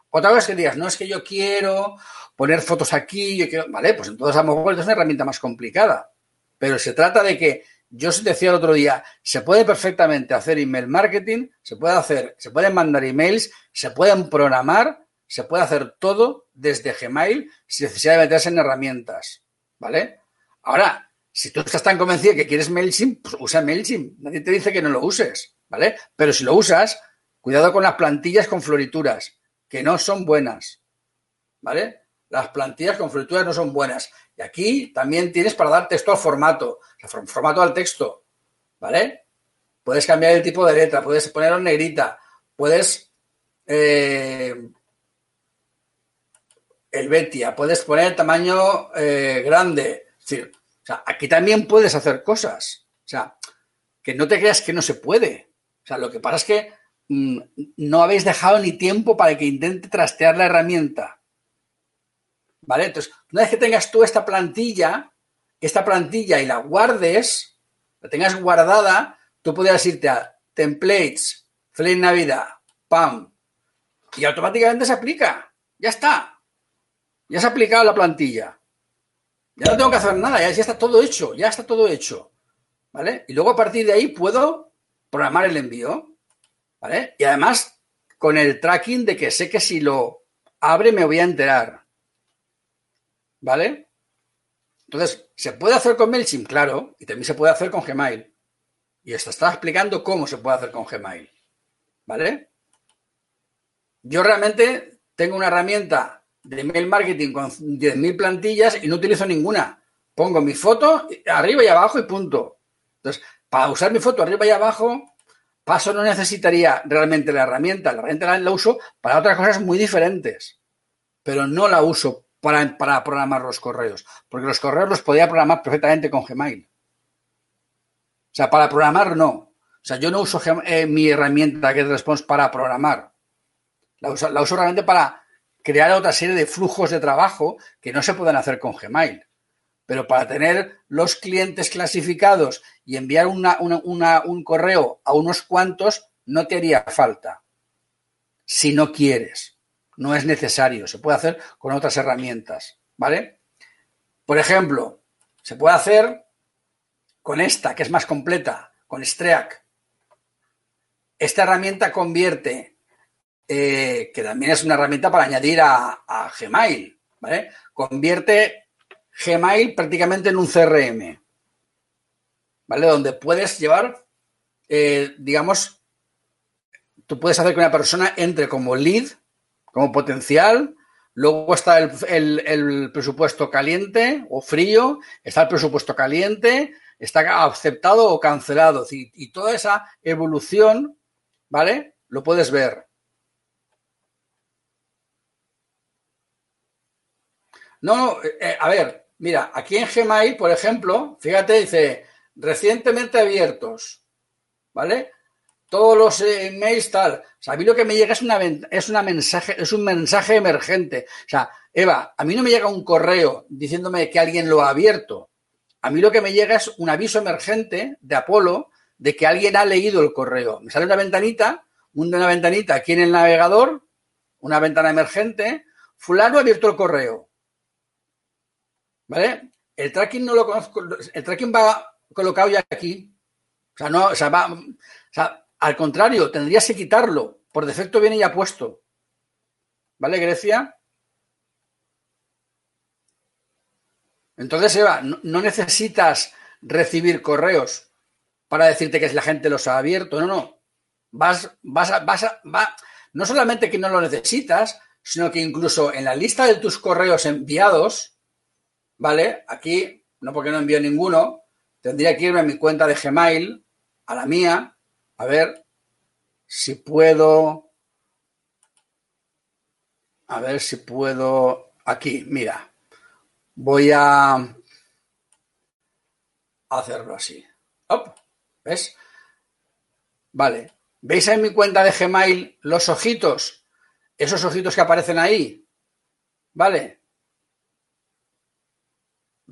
A: Otra es que digas, no es que yo quiero poner fotos aquí, yo quiero, vale, pues entonces a lo mejor es una herramienta más complicada. Pero se trata de que, yo os decía el otro día, se puede perfectamente hacer email marketing, se puede hacer, se pueden mandar emails, se pueden programar, se puede hacer todo desde Gmail sin necesidad de meterse en herramientas, ¿vale? Ahora, si tú estás tan convencido que quieres MailChimp, pues usa MailChimp. Nadie te dice que no lo uses, ¿vale? Pero si lo usas, cuidado con las plantillas con florituras que no son buenas. ¿Vale? Las plantillas con florituras no son buenas. Y aquí también tienes para dar texto al formato, formato al texto. ¿Vale? Puedes cambiar el tipo de letra, puedes ponerlo en negrita, puedes eh, el Betia, puedes poner tamaño eh, grande. o sea, aquí también puedes hacer cosas. O sea, que no te creas que no se puede. O sea, lo que pasa es que Mm, no habéis dejado ni tiempo para que intente trastear la herramienta. ¿Vale? Entonces, una vez que tengas tú esta plantilla, esta plantilla y la guardes, la tengas guardada, tú podrías irte a templates, Feliz Navidad, pam, y automáticamente se aplica. Ya está. Ya se ha aplicado la plantilla. Ya no tengo que hacer nada, ya, está todo hecho, ya está todo hecho. ¿Vale? Y luego a partir de ahí puedo programar el envío. ¿Vale? Y además con el tracking de que sé que si lo abre me voy a enterar. ¿Vale? Entonces, ¿se puede hacer con MailChimp? Claro, y también se puede hacer con Gmail. Y esto está explicando cómo se puede hacer con Gmail. ¿Vale? Yo realmente tengo una herramienta de email marketing con 10.000 plantillas y no utilizo ninguna. Pongo mi foto arriba y abajo y punto. Entonces, para usar mi foto arriba y abajo, paso no necesitaría realmente la herramienta. La herramienta la, uso para otras cosas muy diferentes, pero no la uso para, para programar los correos, porque los correos los podía programar perfectamente con Gmail. O sea, para programar no. O sea, yo no uso eh, mi herramienta GetResponse para programar. La uso, realmente para crear otra serie de flujos de trabajo que no se pueden hacer con Gmail. Pero para tener los clientes clasificados y enviar un correo a unos cuantos, no te haría falta. Si no quieres. No es necesario. Se puede hacer con otras herramientas. ¿Vale? Por ejemplo, se puede hacer con esta, que es más completa, con Streak. Esta herramienta convierte eh, que también es una herramienta para añadir a, Gmail, ¿vale? Convierte Gmail prácticamente en un CRM, ¿vale? Donde puedes llevar, eh, digamos, tú puedes hacer que una persona entre como lead, como potencial, luego está el, presupuesto caliente o frío, está el presupuesto caliente, está aceptado o cancelado, y toda esa evolución, ¿vale? Lo puedes ver. No, eh, eh, a ver, mira, aquí en Gmail, por ejemplo, fíjate, dice recientemente abiertos, ¿vale? Todos los emails tal. O sea, a mí lo que me llega es una, es una mensaje, es un mensaje emergente. O sea, Eva, a mí no me llega un correo diciéndome que alguien lo ha abierto. A mí lo que me llega es un aviso emergente de Apolo de que alguien ha leído el correo. Me sale una ventanita, una ventanita aquí en el navegador, una ventana emergente. Fulano ha abierto el correo. ¿Vale? El tracking no lo conozco, el tracking va colocado ya aquí. O sea, no, o sea, va, o sea, al contrario, tendrías que quitarlo. Por defecto viene ya puesto. ¿Vale, Grecia? Entonces, Eva, no, necesitas recibir correos para decirte que la gente los ha abierto. No, no. Vas, vas, a, vas a, va, no solamente que no lo necesitas, sino que incluso en la lista de tus correos enviados, ¿vale? Aquí, no porque no envío ninguno, tendría que irme a mi cuenta de Gmail, a la mía, a ver si puedo, a ver si puedo, aquí, mira, voy a hacerlo así. ¿Ves? Vale. ¿Veis en mi cuenta de Gmail los ojitos? Esos ojitos que aparecen ahí. ¿Vale?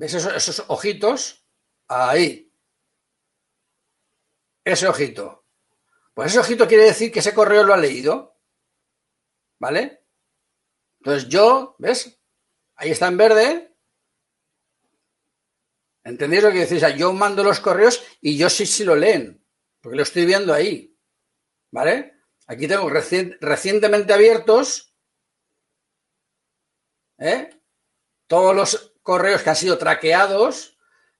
A: ¿Ves esos, ojitos? Ahí. Ese ojito. Pues ese ojito quiere decir que ese correo lo ha leído. ¿Vale? Entonces yo, ¿ves? Ahí está en verde. ¿Entendéis lo que decís? yo mando los correos y yo sí, sí lo leen. Porque lo estoy viendo ahí. ¿Vale? Aquí tengo recientemente abiertos. ¿eh? Todos los correos que han sido traqueados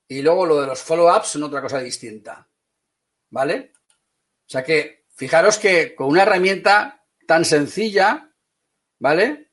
A: y luego lo de los follow-ups son otra cosa distinta. ¿Vale? O sea que fijaros que con una herramienta tan sencilla, ¿vale?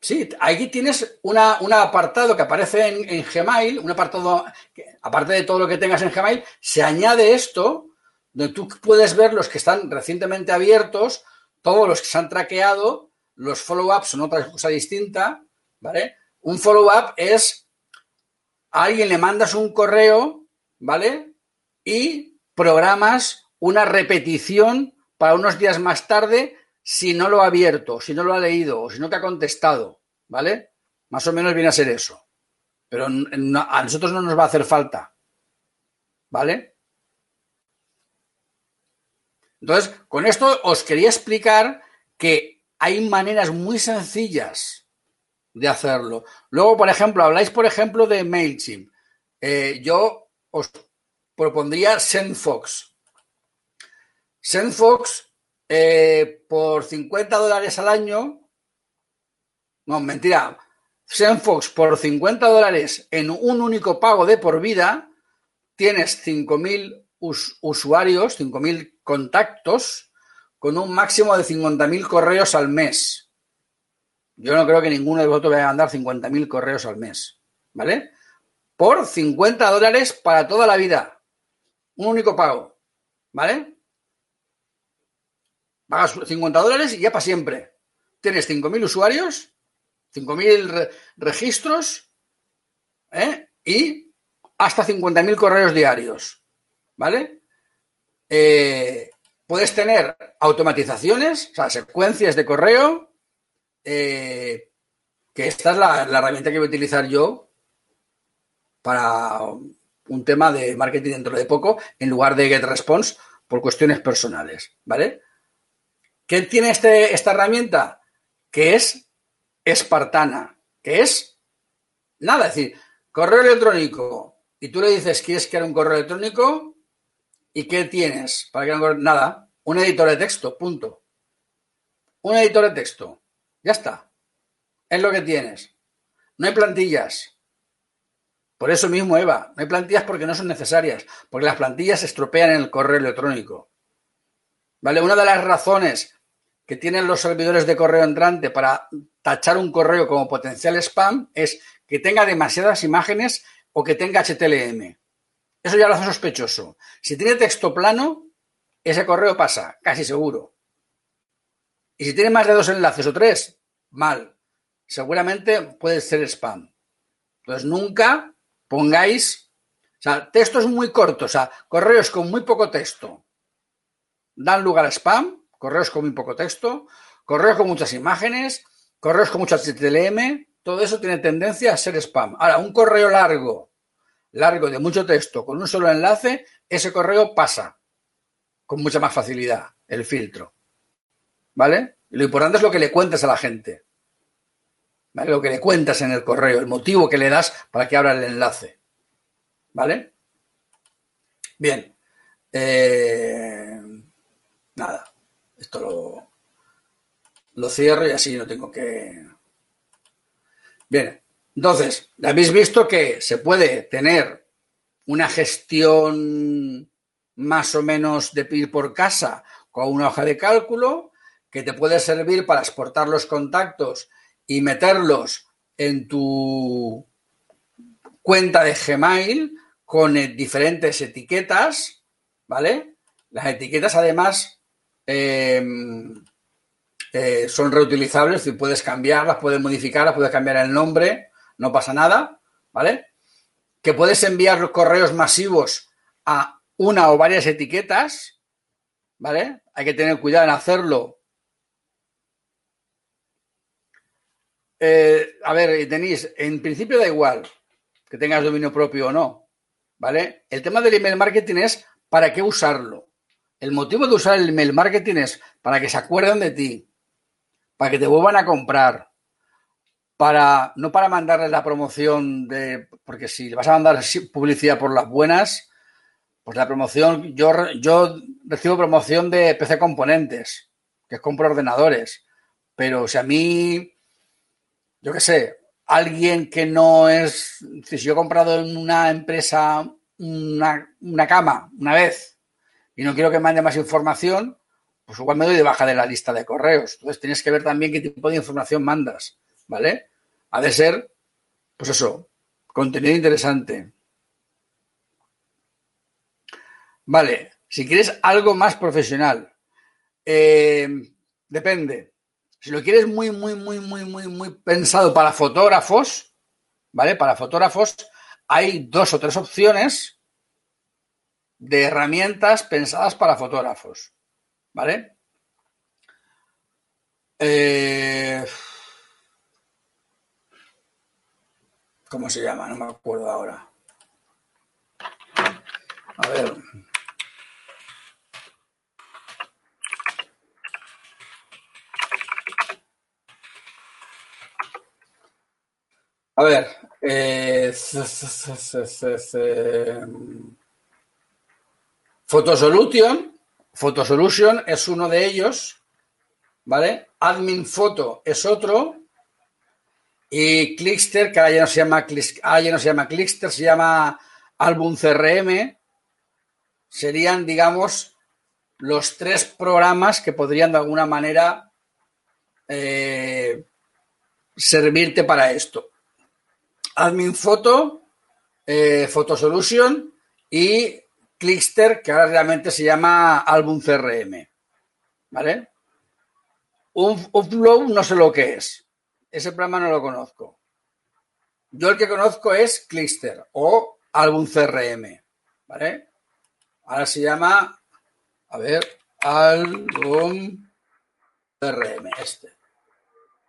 A: Sí, aquí tienes un apartado que aparece en, Gmail, un apartado, que, aparte de todo lo que tengas en Gmail, se añade esto, donde tú puedes ver los que están recientemente abiertos, todos los que se han traqueado los follow-ups son otra cosa distinta, ¿vale? Un follow-up es a alguien le mandas un correo, ¿vale? Y programas una repetición para unos días más tarde si no lo ha abierto, si no lo ha leído o si no te ha contestado, ¿vale? Más o menos viene a ser eso. Pero a nosotros no nos va a hacer falta, ¿vale? Entonces, con esto os quería explicar que hay maneras muy sencillas de hacerlo. Luego, por ejemplo, habláis, por ejemplo, de MailChimp. Eh, yo os propondría SendFox. SendFox, eh, por 50 dólares al año, no, mentira, SendFox por 50 dólares en un único pago de por vida, tienes 5.000 usuarios, 5.000 contactos, con un máximo de 50.000 correos al mes. Yo no creo que ninguno de vosotros vaya a mandar 50.000 correos al mes, ¿vale? Por 50 dólares para toda la vida. Un único pago, ¿vale? Pagas 50 dólares y ya para siempre. Tienes 5.000 usuarios 5.000 registros ¿eh? y hasta 50.000 correos diarios. ¿Vale? Eh, puedes tener automatizaciones, o sea, secuencias de correo, eh, que esta es la, herramienta que voy a utilizar yo para un tema de marketing dentro de poco, en lugar de GetResponse, por cuestiones personales. ¿Vale? ¿Qué tiene este, esta herramienta? Que es espartana, que es nada, es decir, correo electrónico, y tú le dices, ¿quieres crear un correo electrónico? ¿Y qué tienes para un correo? Nada, un editor de texto, punto. Un editor de texto, ya está. Es lo que tienes. No hay plantillas. Por eso mismo, Eva, no hay plantillas porque no son necesarias, porque las plantillas se estropean en el correo electrónico. ¿Vale? Una de las razones que tienen los servidores de correo entrante para tachar un correo como potencial spam es que tenga demasiadas imágenes o que tenga HTML. Eso ya lo hace sospechoso. Si tiene texto plano, ese correo pasa, casi seguro. Y si tiene más de dos enlaces o tres, mal. Seguramente puede ser spam. Entonces nunca pongáis, o sea, textos muy cortos, o sea, correos con muy poco texto dan lugar a spam correos con muy poco texto, correos con muchas imágenes, correos con mucho HTML, todo eso tiene tendencia a ser spam. Ahora, un correo largo, largo de mucho texto, con un solo enlace, ese correo pasa con mucha más facilidad el filtro. ¿Vale? Lo importante es lo que le cuentas a la gente. ¿Vale? Lo que le cuentas en el correo, el motivo que le das para que abra el enlace. ¿Vale? Bien. Eh, nada. Esto lo, lo cierro y así no tengo que... Bien, entonces, habéis visto que se puede tener una gestión más o menos de ir por casa con una hoja de cálculo que te puede servir para exportar los contactos y meterlos en tu cuenta de Gmail con eh, diferentes etiquetas, ¿vale? Las etiquetas además Em, eh, son reutilizables, puedes cambiarlas, puedes modificarlas, puedes cambiar el nombre, no pasa nada, ¿vale? Que puedes enviar los correos masivos a una o varias etiquetas, ¿vale? Hay que tener cuidado en hacerlo. Eh, a ver, tenéis, en principio da igual que tengas dominio propio o no, ¿vale? El tema del email marketing es para qué usarlo. El motivo de usar el email marketing es para que se acuerden de ti, para que te vuelvan a comprar, para no para mandarles la promoción de, porque si le vas a mandar publicidad por las buenas, pues la promoción, yo, yo recibo promoción de PC Componentes, que es compro ordenadores, pero si a mí, yo qué sé, alguien que no es, si yo he comprado en una empresa una, una cama una vez y no quiero que mande más información, pues igual me doy de baja de la lista de correos. Entonces tienes que ver también qué tipo de información mandas, ¿vale? Ha de ser, pues eso, contenido interesante. Vale, si quieres algo más profesional, eh, depende. Si lo quieres muy, muy, muy, muy, muy, muy pensado para fotógrafos, ¿vale? Para fotógrafos hay dos o tres opciones de herramientas pensadas para fotógrafos, ¿vale? Eh, ¿Cómo se llama? No me acuerdo ahora. A ver. A ver. Eh, Photosolution. Photosolution es uno de ellos. ¿Vale? Admin Photo es otro. Y Clickster, que ahora ya no se llama, ahora ya no se llama Clickster, se llama Album CRM. Serían, digamos, los tres programas que podrían de alguna manera eh, servirte para esto. Admin Photo, eh, Photo Solution y Clickster, que ahora realmente se llama Album CRM. ¿Vale? Un Upload no sé lo que es. Ese programa no lo conozco. Yo el que conozco es Clickster o Album CRM. ¿Vale? Ahora se llama, a ver, Album CRM, este.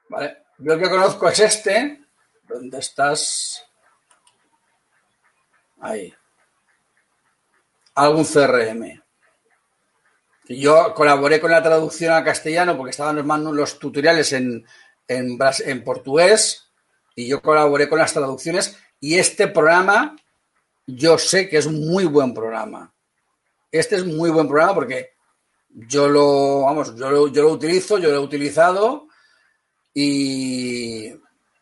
A: ¿Vale? Yo el que conozco es este. ¿Dónde estás? Ahí. Album CRM. Yo colaboré con la traducción al castellano porque estaban los tutoriales en, en, portugués y yo colaboré con las traducciones y este programa yo sé que es muy buen programa. Este es muy buen programa porque yo lo, vamos, yo lo, yo lo utilizo, yo lo he utilizado y,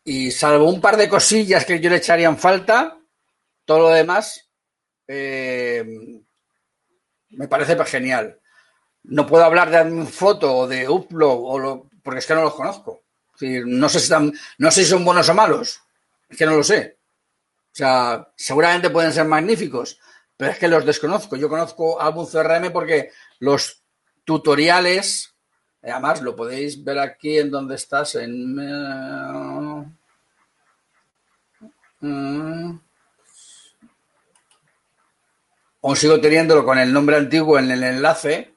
A: y, salvo un par de cosillas que yo le echaría en falta, todo lo demás eh, me parece genial. No puedo hablar de foto o de upload o porque es que no los conozco no sé si son buenos o malos, es que no lo sé. O sea, seguramente pueden ser magníficos, pero es que los desconozco. Yo conozco Album CRM porque los tutoriales, además lo podéis ver aquí en donde estás, en... Uh, sigo teniéndolo con el nombre antiguo en el enlace,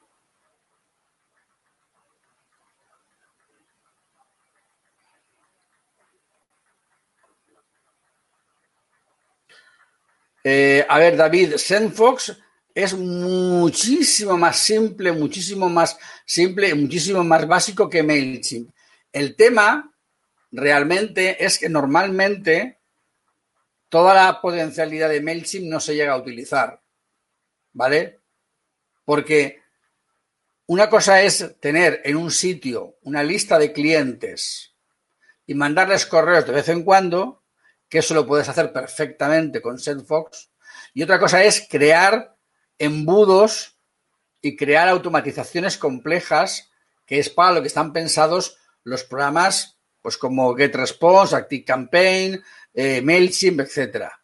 A: Eh, a ver, David, SendFox es muchísimo más simple, muchísimo más simple, muchísimo más básico que MailChimp. El tema realmente es que normalmente toda la potencialidad de MailChimp no se llega a utilizar. ¿Vale? Porque una cosa es tener en un sitio una lista de clientes y mandarles correos de vez en cuando que eso lo puedes hacer perfectamente con SendFox. Y otra cosa es crear embudos y crear automatizaciones complejas, que es para lo que están pensados los programas, pues como GetResponse, ActiveCampaign, eh, MailChimp, etcétera.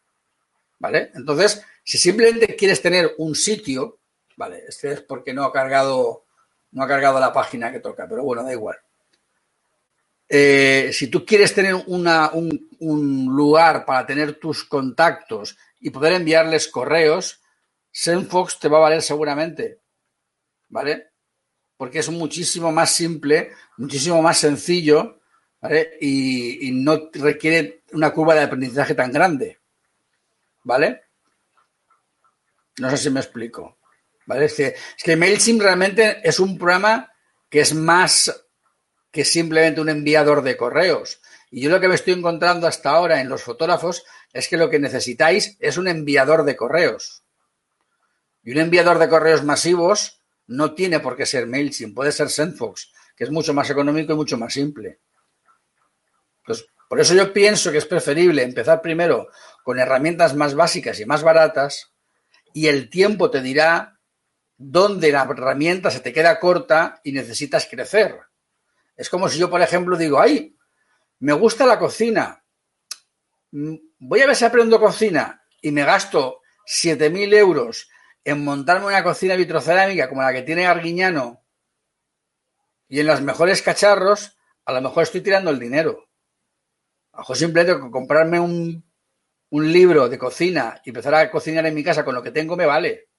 A: ¿Vale? Entonces, si simplemente quieres tener un sitio, vale, este es porque no ha cargado, no ha cargado la página que toca, pero bueno, da igual. Eh, si tú quieres tener un, lugar para tener tus contactos y poder enviarles correos, SendFox te va a valer seguramente. ¿Vale? Porque es muchísimo más simple, muchísimo más sencillo, ¿vale? Y, no requiere una curva de aprendizaje tan grande. ¿Vale? No sé si me explico. ¿Vale? Es que, es que MailChimp realmente es un programa que es más que simplemente un enviador de correos. Y yo lo que me estoy encontrando hasta ahora en los fotógrafos es que lo que necesitáis es un enviador de correos. Y un enviador de correos masivos no tiene por qué ser MailChimp, puede ser SendFox, que es mucho más económico y mucho más simple. Pues por eso yo pienso que es preferible empezar primero con herramientas más básicas y más baratas y el tiempo te dirá dónde la herramienta se te queda corta y necesitas crecer. Es como si yo, por ejemplo, digo, ay, me gusta la cocina, mm, voy a ver si aprendo cocina y me gasto 7.000 euros en montarme una cocina vitrocerámica como la que tiene Arguiñano y en las mejores cacharros, a lo mejor estoy tirando el dinero. A lo mejor simplemente comprarme un, un libro de cocina y empezar a cocinar en mi casa con lo que tengo me vale.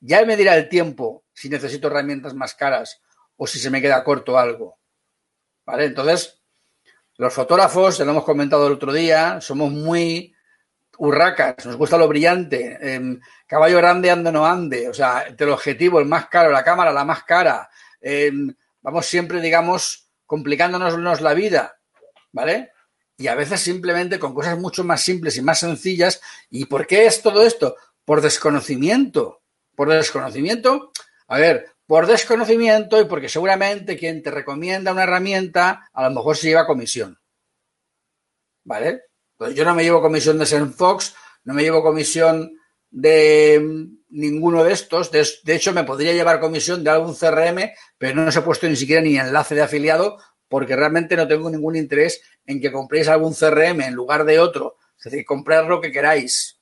A: Ya me dirá el tiempo si necesito herramientas más caras o si se me queda corto algo. ¿Vale? Entonces, los fotógrafos, ya lo hemos comentado el otro día, somos muy urracas, nos gusta lo brillante, em, caballo grande ando no ande, o sea, el objetivo, el más caro, la cámara, la más cara, em, vamos siempre, digamos, complicándonos la vida, ¿vale? Y a veces simplemente con cosas mucho más simples y más sencillas. ¿Y por qué es todo esto? Por desconocimiento. Por desconocimiento. A ver, por desconocimiento y porque seguramente quien te recomienda una herramienta a lo mejor se lleva comisión. ¿Vale? Pues yo no me llevo comisión de Senfox, no me llevo comisión de mm, ninguno de estos. De, hecho, me podría llevar comisión de algún CRM, pero no os he puesto ni siquiera ni enlace de afiliado porque realmente no tengo ningún interés en que compréis algún CRM en lugar de otro. Es decir, comprar lo que queráis.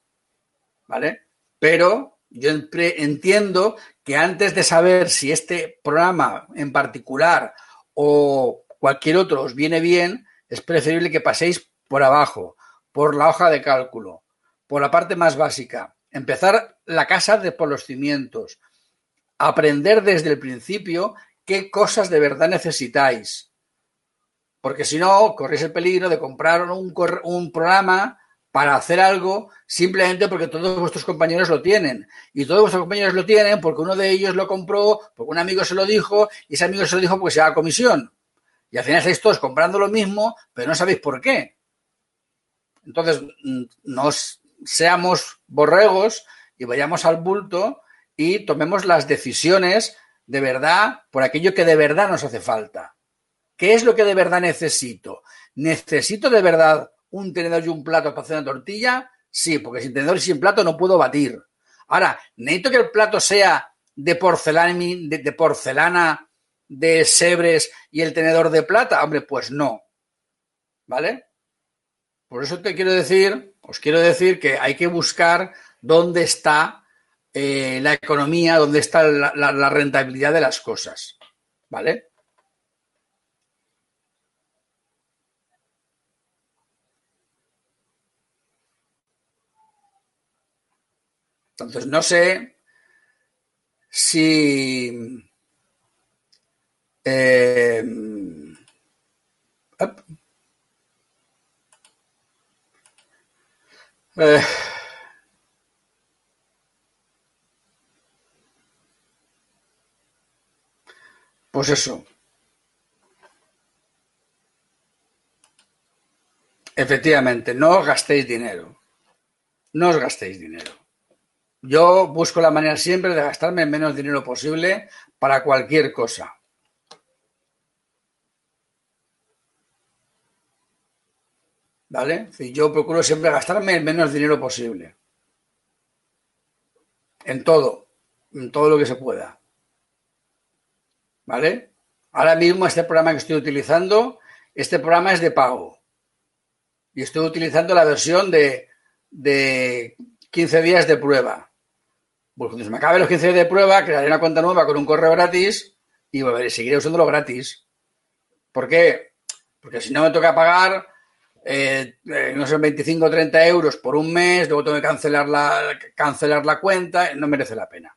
A: ¿Vale? Pero yo entiendo que antes de saber si este programa en particular o cualquier otro os viene bien, es preferible que paséis por abajo, por la hoja de cálculo, por la parte más básica, empezar la casa de por los cimientos, aprender desde el principio qué cosas de verdad necesitáis. Porque si no, corréis el peligro de comprar un, un programa para hacer algo simplemente porque todos vuestros compañeros lo tienen. Y todos vuestros compañeros lo tienen porque uno de ellos lo compró, porque un amigo se lo dijo, y ese amigo se lo dijo porque se da comisión. Y al final estáis todos comprando lo mismo, pero no sabéis por qué. Entonces, mm, nos seamos borregos y vayamos al bulto y tomemos las decisiones de verdad por aquello que de verdad nos hace falta. ¿Qué es lo que de verdad necesito? ¿Necesito de verdad un tenedor y un plato para hacer una tortilla? Sí, porque sin tenedor y sin plato no puedo batir. Ahora, ¿necesito que el plato sea de porcelana, de, de porcelana, de sebres y el tenedor de plata? Hombre, pues no. ¿Vale? Por eso te quiero decir, os quiero decir que hay que buscar dónde está eh, la economía, dónde está la, rentabilidad de las cosas. ¿Vale? Entonces, no sé si... Eh, Eh, pues eso. Efectivamente, no os gastéis dinero. No os gastéis dinero. Yo busco la manera siempre de gastarme el menos dinero posible para cualquier cosa. ¿Vale? yo procuro siempre gastarme el menos dinero posible. En todo, en todo lo que se pueda. ¿Vale? Ahora mismo este programa que estoy utilizando, este programa es de pago. Y estoy utilizando la versión de, de 15 días de prueba. Pues cuando se me acabe los 15 días de prueba, crearé una cuenta nueva con un correo gratis y seguiré usándolo gratis. ¿Por qué? Porque si no me toca pagar eh, eh, no sé, 25 o 30 euros por un mes, luego tengo que cancelar la, cancelar la cuenta, no merece la pena.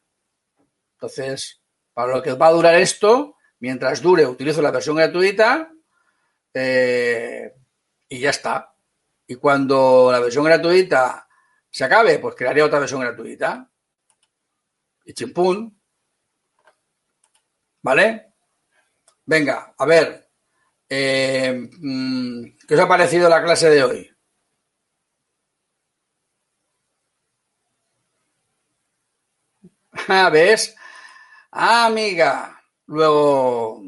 A: Entonces, para lo que va a durar esto, mientras dure, utilizo la versión gratuita eh, y ya está. Y cuando la versión gratuita se acabe, pues crearé otra versión gratuita. Y chimpún. ¿Vale? Venga, a ver, eh, mm, ¿Qué os ha parecido la clase de hoy? Ah, ¿ves? Ah, amiga. Luego,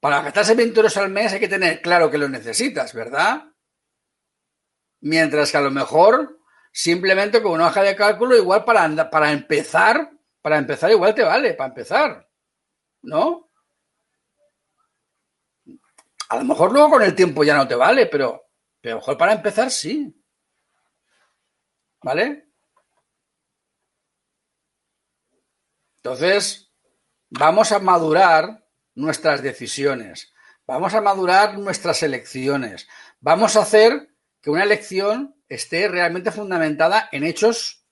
A: para gastarse 20 euros al mes hay que tener claro que lo necesitas, ¿verdad? Mientras que a lo mejor simplemente con una hoja de cálculo igual para, para empezar, para empezar igual te vale, para empezar, ¿no? A lo mejor luego con el tiempo ya no te vale, pero, pero mejor para empezar sí. ¿Vale? Entonces, vamos a madurar nuestras decisiones, vamos a madurar nuestras elecciones, vamos a hacer que una elección esté realmente fundamentada en hechos,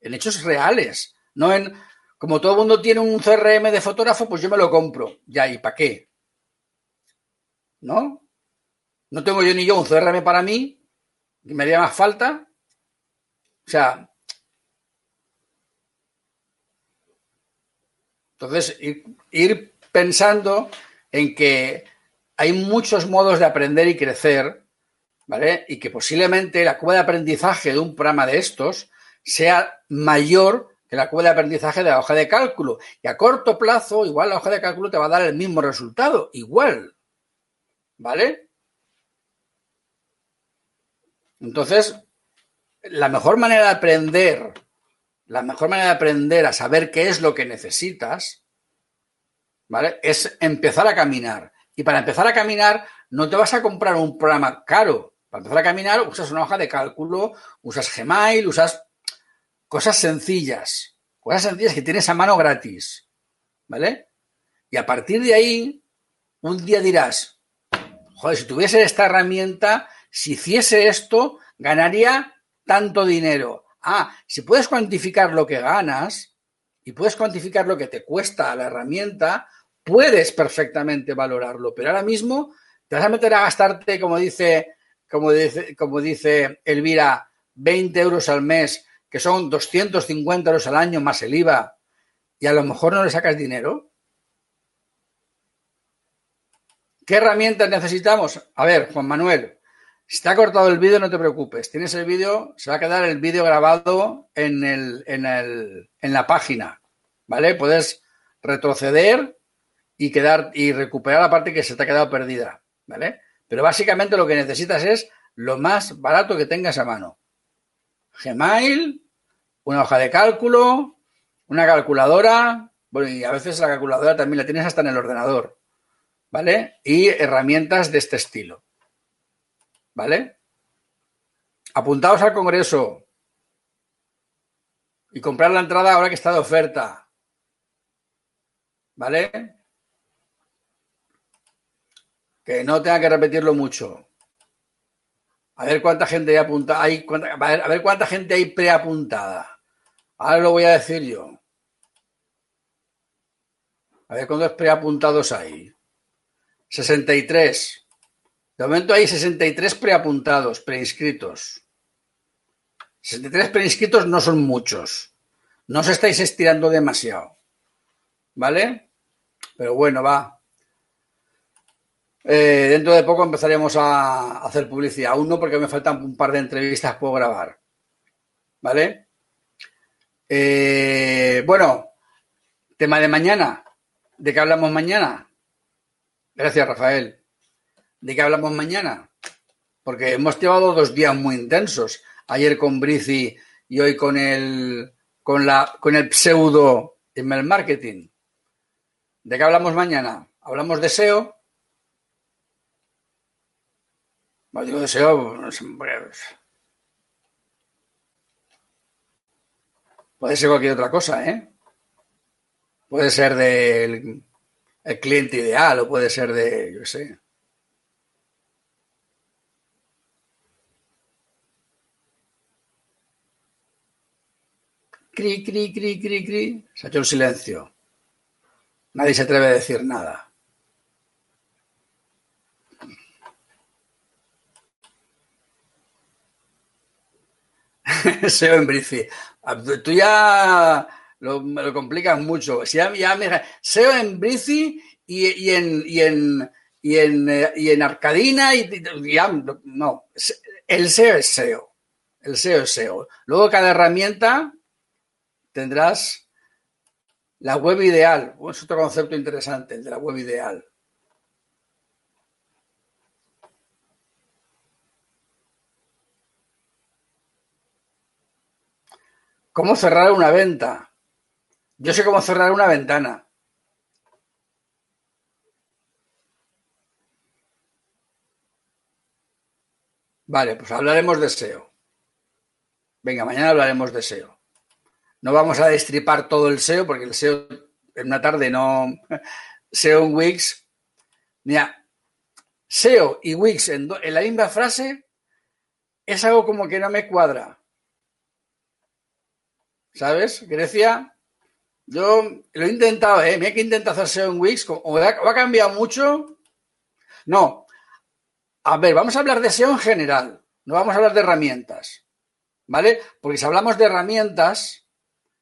A: en hechos reales, no en, como todo el mundo tiene un CRM de fotógrafo, pues yo me lo compro. Ya, ¿y para qué? ¿no? No tengo yo ni yo un CRM para mí, me haría más falta. O sea, entonces ir, pensando en que hay muchos modos de aprender y crecer, ¿vale? Y que posiblemente la curva de aprendizaje de un programa de estos sea mayor que la curva de aprendizaje de la hoja de cálculo. Y a corto plazo, igual la hoja de cálculo te va a dar el mismo resultado, igual. ¿Vale? Entonces, la mejor manera de aprender, la mejor manera de aprender a saber qué es lo que necesitas, ¿vale? Es empezar a caminar. Y para empezar a caminar, no te vas a comprar un programa caro. Para empezar a caminar, usas una hoja de cálculo, usas Gmail, usas cosas sencillas. Cosas sencillas que tienes a mano gratis. ¿Vale? Y a partir de ahí, un día dirás, joder, si tuviese esta herramienta, si hiciese esto, ganaría tanto dinero. Ah, si puedes cuantificar lo que ganas y puedes cuantificar lo que te cuesta la herramienta, puedes perfectamente valorarlo. Pero ahora mismo te vas a meter a gastarte, como dice, como dice, como dice Elvira, 20 euros al mes, que son 250 euros al año más el IVA, y a lo mejor no le sacas dinero. ¿Qué herramientas necesitamos? A ver, Juan Manuel, si te ha cortado el vídeo, no te preocupes. Tienes el vídeo, se va a quedar el vídeo grabado en, el, en, el, en la página. ¿Vale? Puedes retroceder y quedar y recuperar la parte que se te ha quedado perdida. ¿Vale? Pero básicamente lo que necesitas es lo más barato que tengas a mano. Gmail, una hoja de cálculo, una calculadora, bueno, y a veces la calculadora también la tienes hasta en el ordenador, ¿vale? Y herramientas de este estilo. ¿Vale? Apuntaos al Congreso y comprar la entrada ahora que está de oferta. ¿Vale? Que no tenga que repetirlo mucho. A ver cuánta gente hay apuntada. Hay, a ver cuánta gente hay preapuntada. Ahora lo voy a decir yo. A ver cuántos preapuntados hay. 63. De momento hay 63 preapuntados, preinscritos. 63 preinscritos no son muchos. No os estáis estirando demasiado. ¿Vale? Pero bueno, va. Eh, dentro de poco empezaremos a hacer publicidad. Aún no, porque me faltan un par de entrevistas por grabar. ¿Vale? Eh, bueno, tema de mañana. ¿De qué hablamos mañana? Gracias, Rafael. ¿De qué hablamos mañana? Porque hemos llevado dos días muy intensos. Ayer con Brici y hoy con el, con la, con el pseudo email marketing. ¿De qué hablamos mañana? ¿Hablamos de SEO? Puede ser cualquier otra cosa, ¿eh? Puede ser del el cliente ideal o puede ser de, yo sé, Cri, cri, cri, cri, cri. Se ha hecho un silencio. Nadie se atreve a decir nada. SEO en Brici. Tú ya lo, complicas mucho. SEO en Brici y, y, en, y, en, y, en, y en Arcadina y, ya, no. El SEO es SEO. El SEO es SEO. Luego cada herramienta tendrás la web ideal. Es otro concepto interesante, el de la web ideal. ¿Cómo cerrar una venta? Yo sé cómo cerrar una ventana. Vale, pues hablaremos de SEO. Venga, mañana hablaremos de SEO. No vamos a destripar todo el SEO porque el SEO en una tarde no. SEO en Wix. Mira, SEO y Wix en, la misma frase es algo como que no me cuadra. ¿Sabes? Grecia, yo lo he intentado, ¿eh? Mira que intenta hacer SEO en Wix. O ha, cambiado mucho. No, a ver, vamos a hablar de SEO en general, no vamos a hablar de herramientas, ¿vale? Porque si hablamos de herramientas,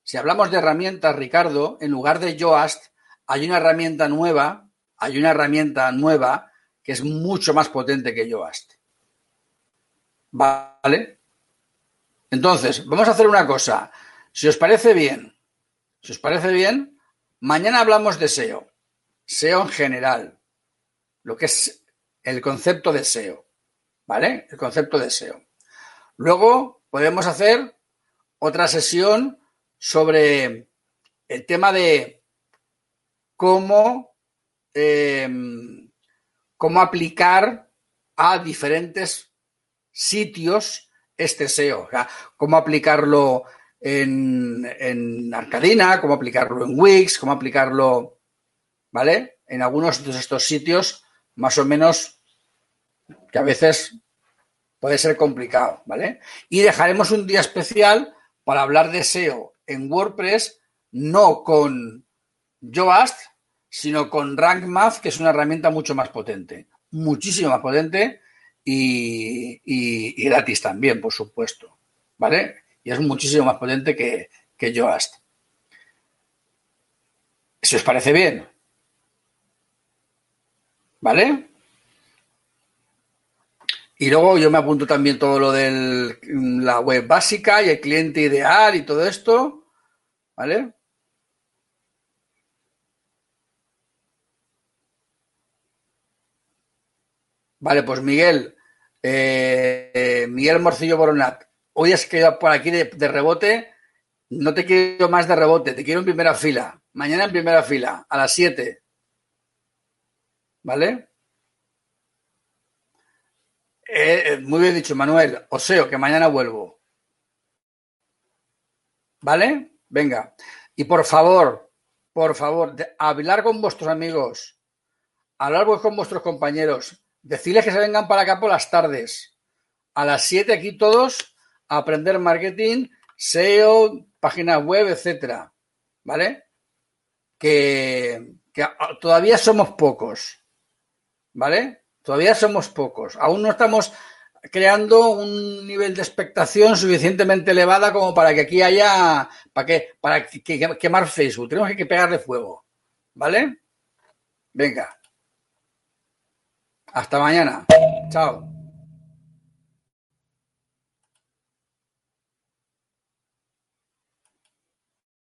A: si hablamos de herramientas, Ricardo, en lugar de Yoast, hay una herramienta nueva, hay una herramienta nueva que es mucho más potente que Yoast. ¿Vale? Entonces, vamos a hacer una cosa. Si os parece bien, si os parece bien, mañana hablamos de SEO. SEO en general. Lo que es el concepto de SEO. ¿Vale? El concepto de SEO. Luego podemos hacer otra sesión sobre el tema de cómo, em, cómo aplicar a diferentes sitios este SEO. O cómo aplicarlo en, en Arcadina, cómo aplicarlo en Wix, cómo aplicarlo, ¿vale? En algunos de estos sitios más o menos que a veces puede ser complicado, ¿vale? Y dejaremos un día especial para hablar de SEO en WordPress, no con Yoast, sino con Rank Math, que es una herramienta mucho más potente, muchísimo más potente y, y, gratis también, por supuesto, ¿vale? Y es muchísimo más potente que, que Yoast. Si os parece bien, ¿Vale? Y luego yo me apunto también todo lo de la web básica y el cliente ideal y todo esto. ¿Vale? Vale, pues Miguel, eh, Miguel Morcillo Boronat, hoy has quedado por aquí de, de, rebote. No te quiero más de rebote, te quiero en primera fila. Mañana en primera fila, a las 7. ¿Vale? Eh, eh, muy bien dicho, Manuel. Oseo, que mañana vuelvo. ¿Vale? Venga. Y por favor, por favor, hablar con vuestros amigos, hablar con vuestros compañeros, decirles que se vengan para acá por las tardes. A las 7 aquí todos aprender marketing, SEO, páginas web, etcétera. ¿Vale? Que, que todavía somos pocos. ¿vale? Todavía somos pocos. Aún no estamos creando un nivel de expectación suficientemente elevada como para que aquí haya, para que, para quemar Facebook. Tenemos que pegarle fuego, ¿vale? Venga. Hasta mañana. Chao.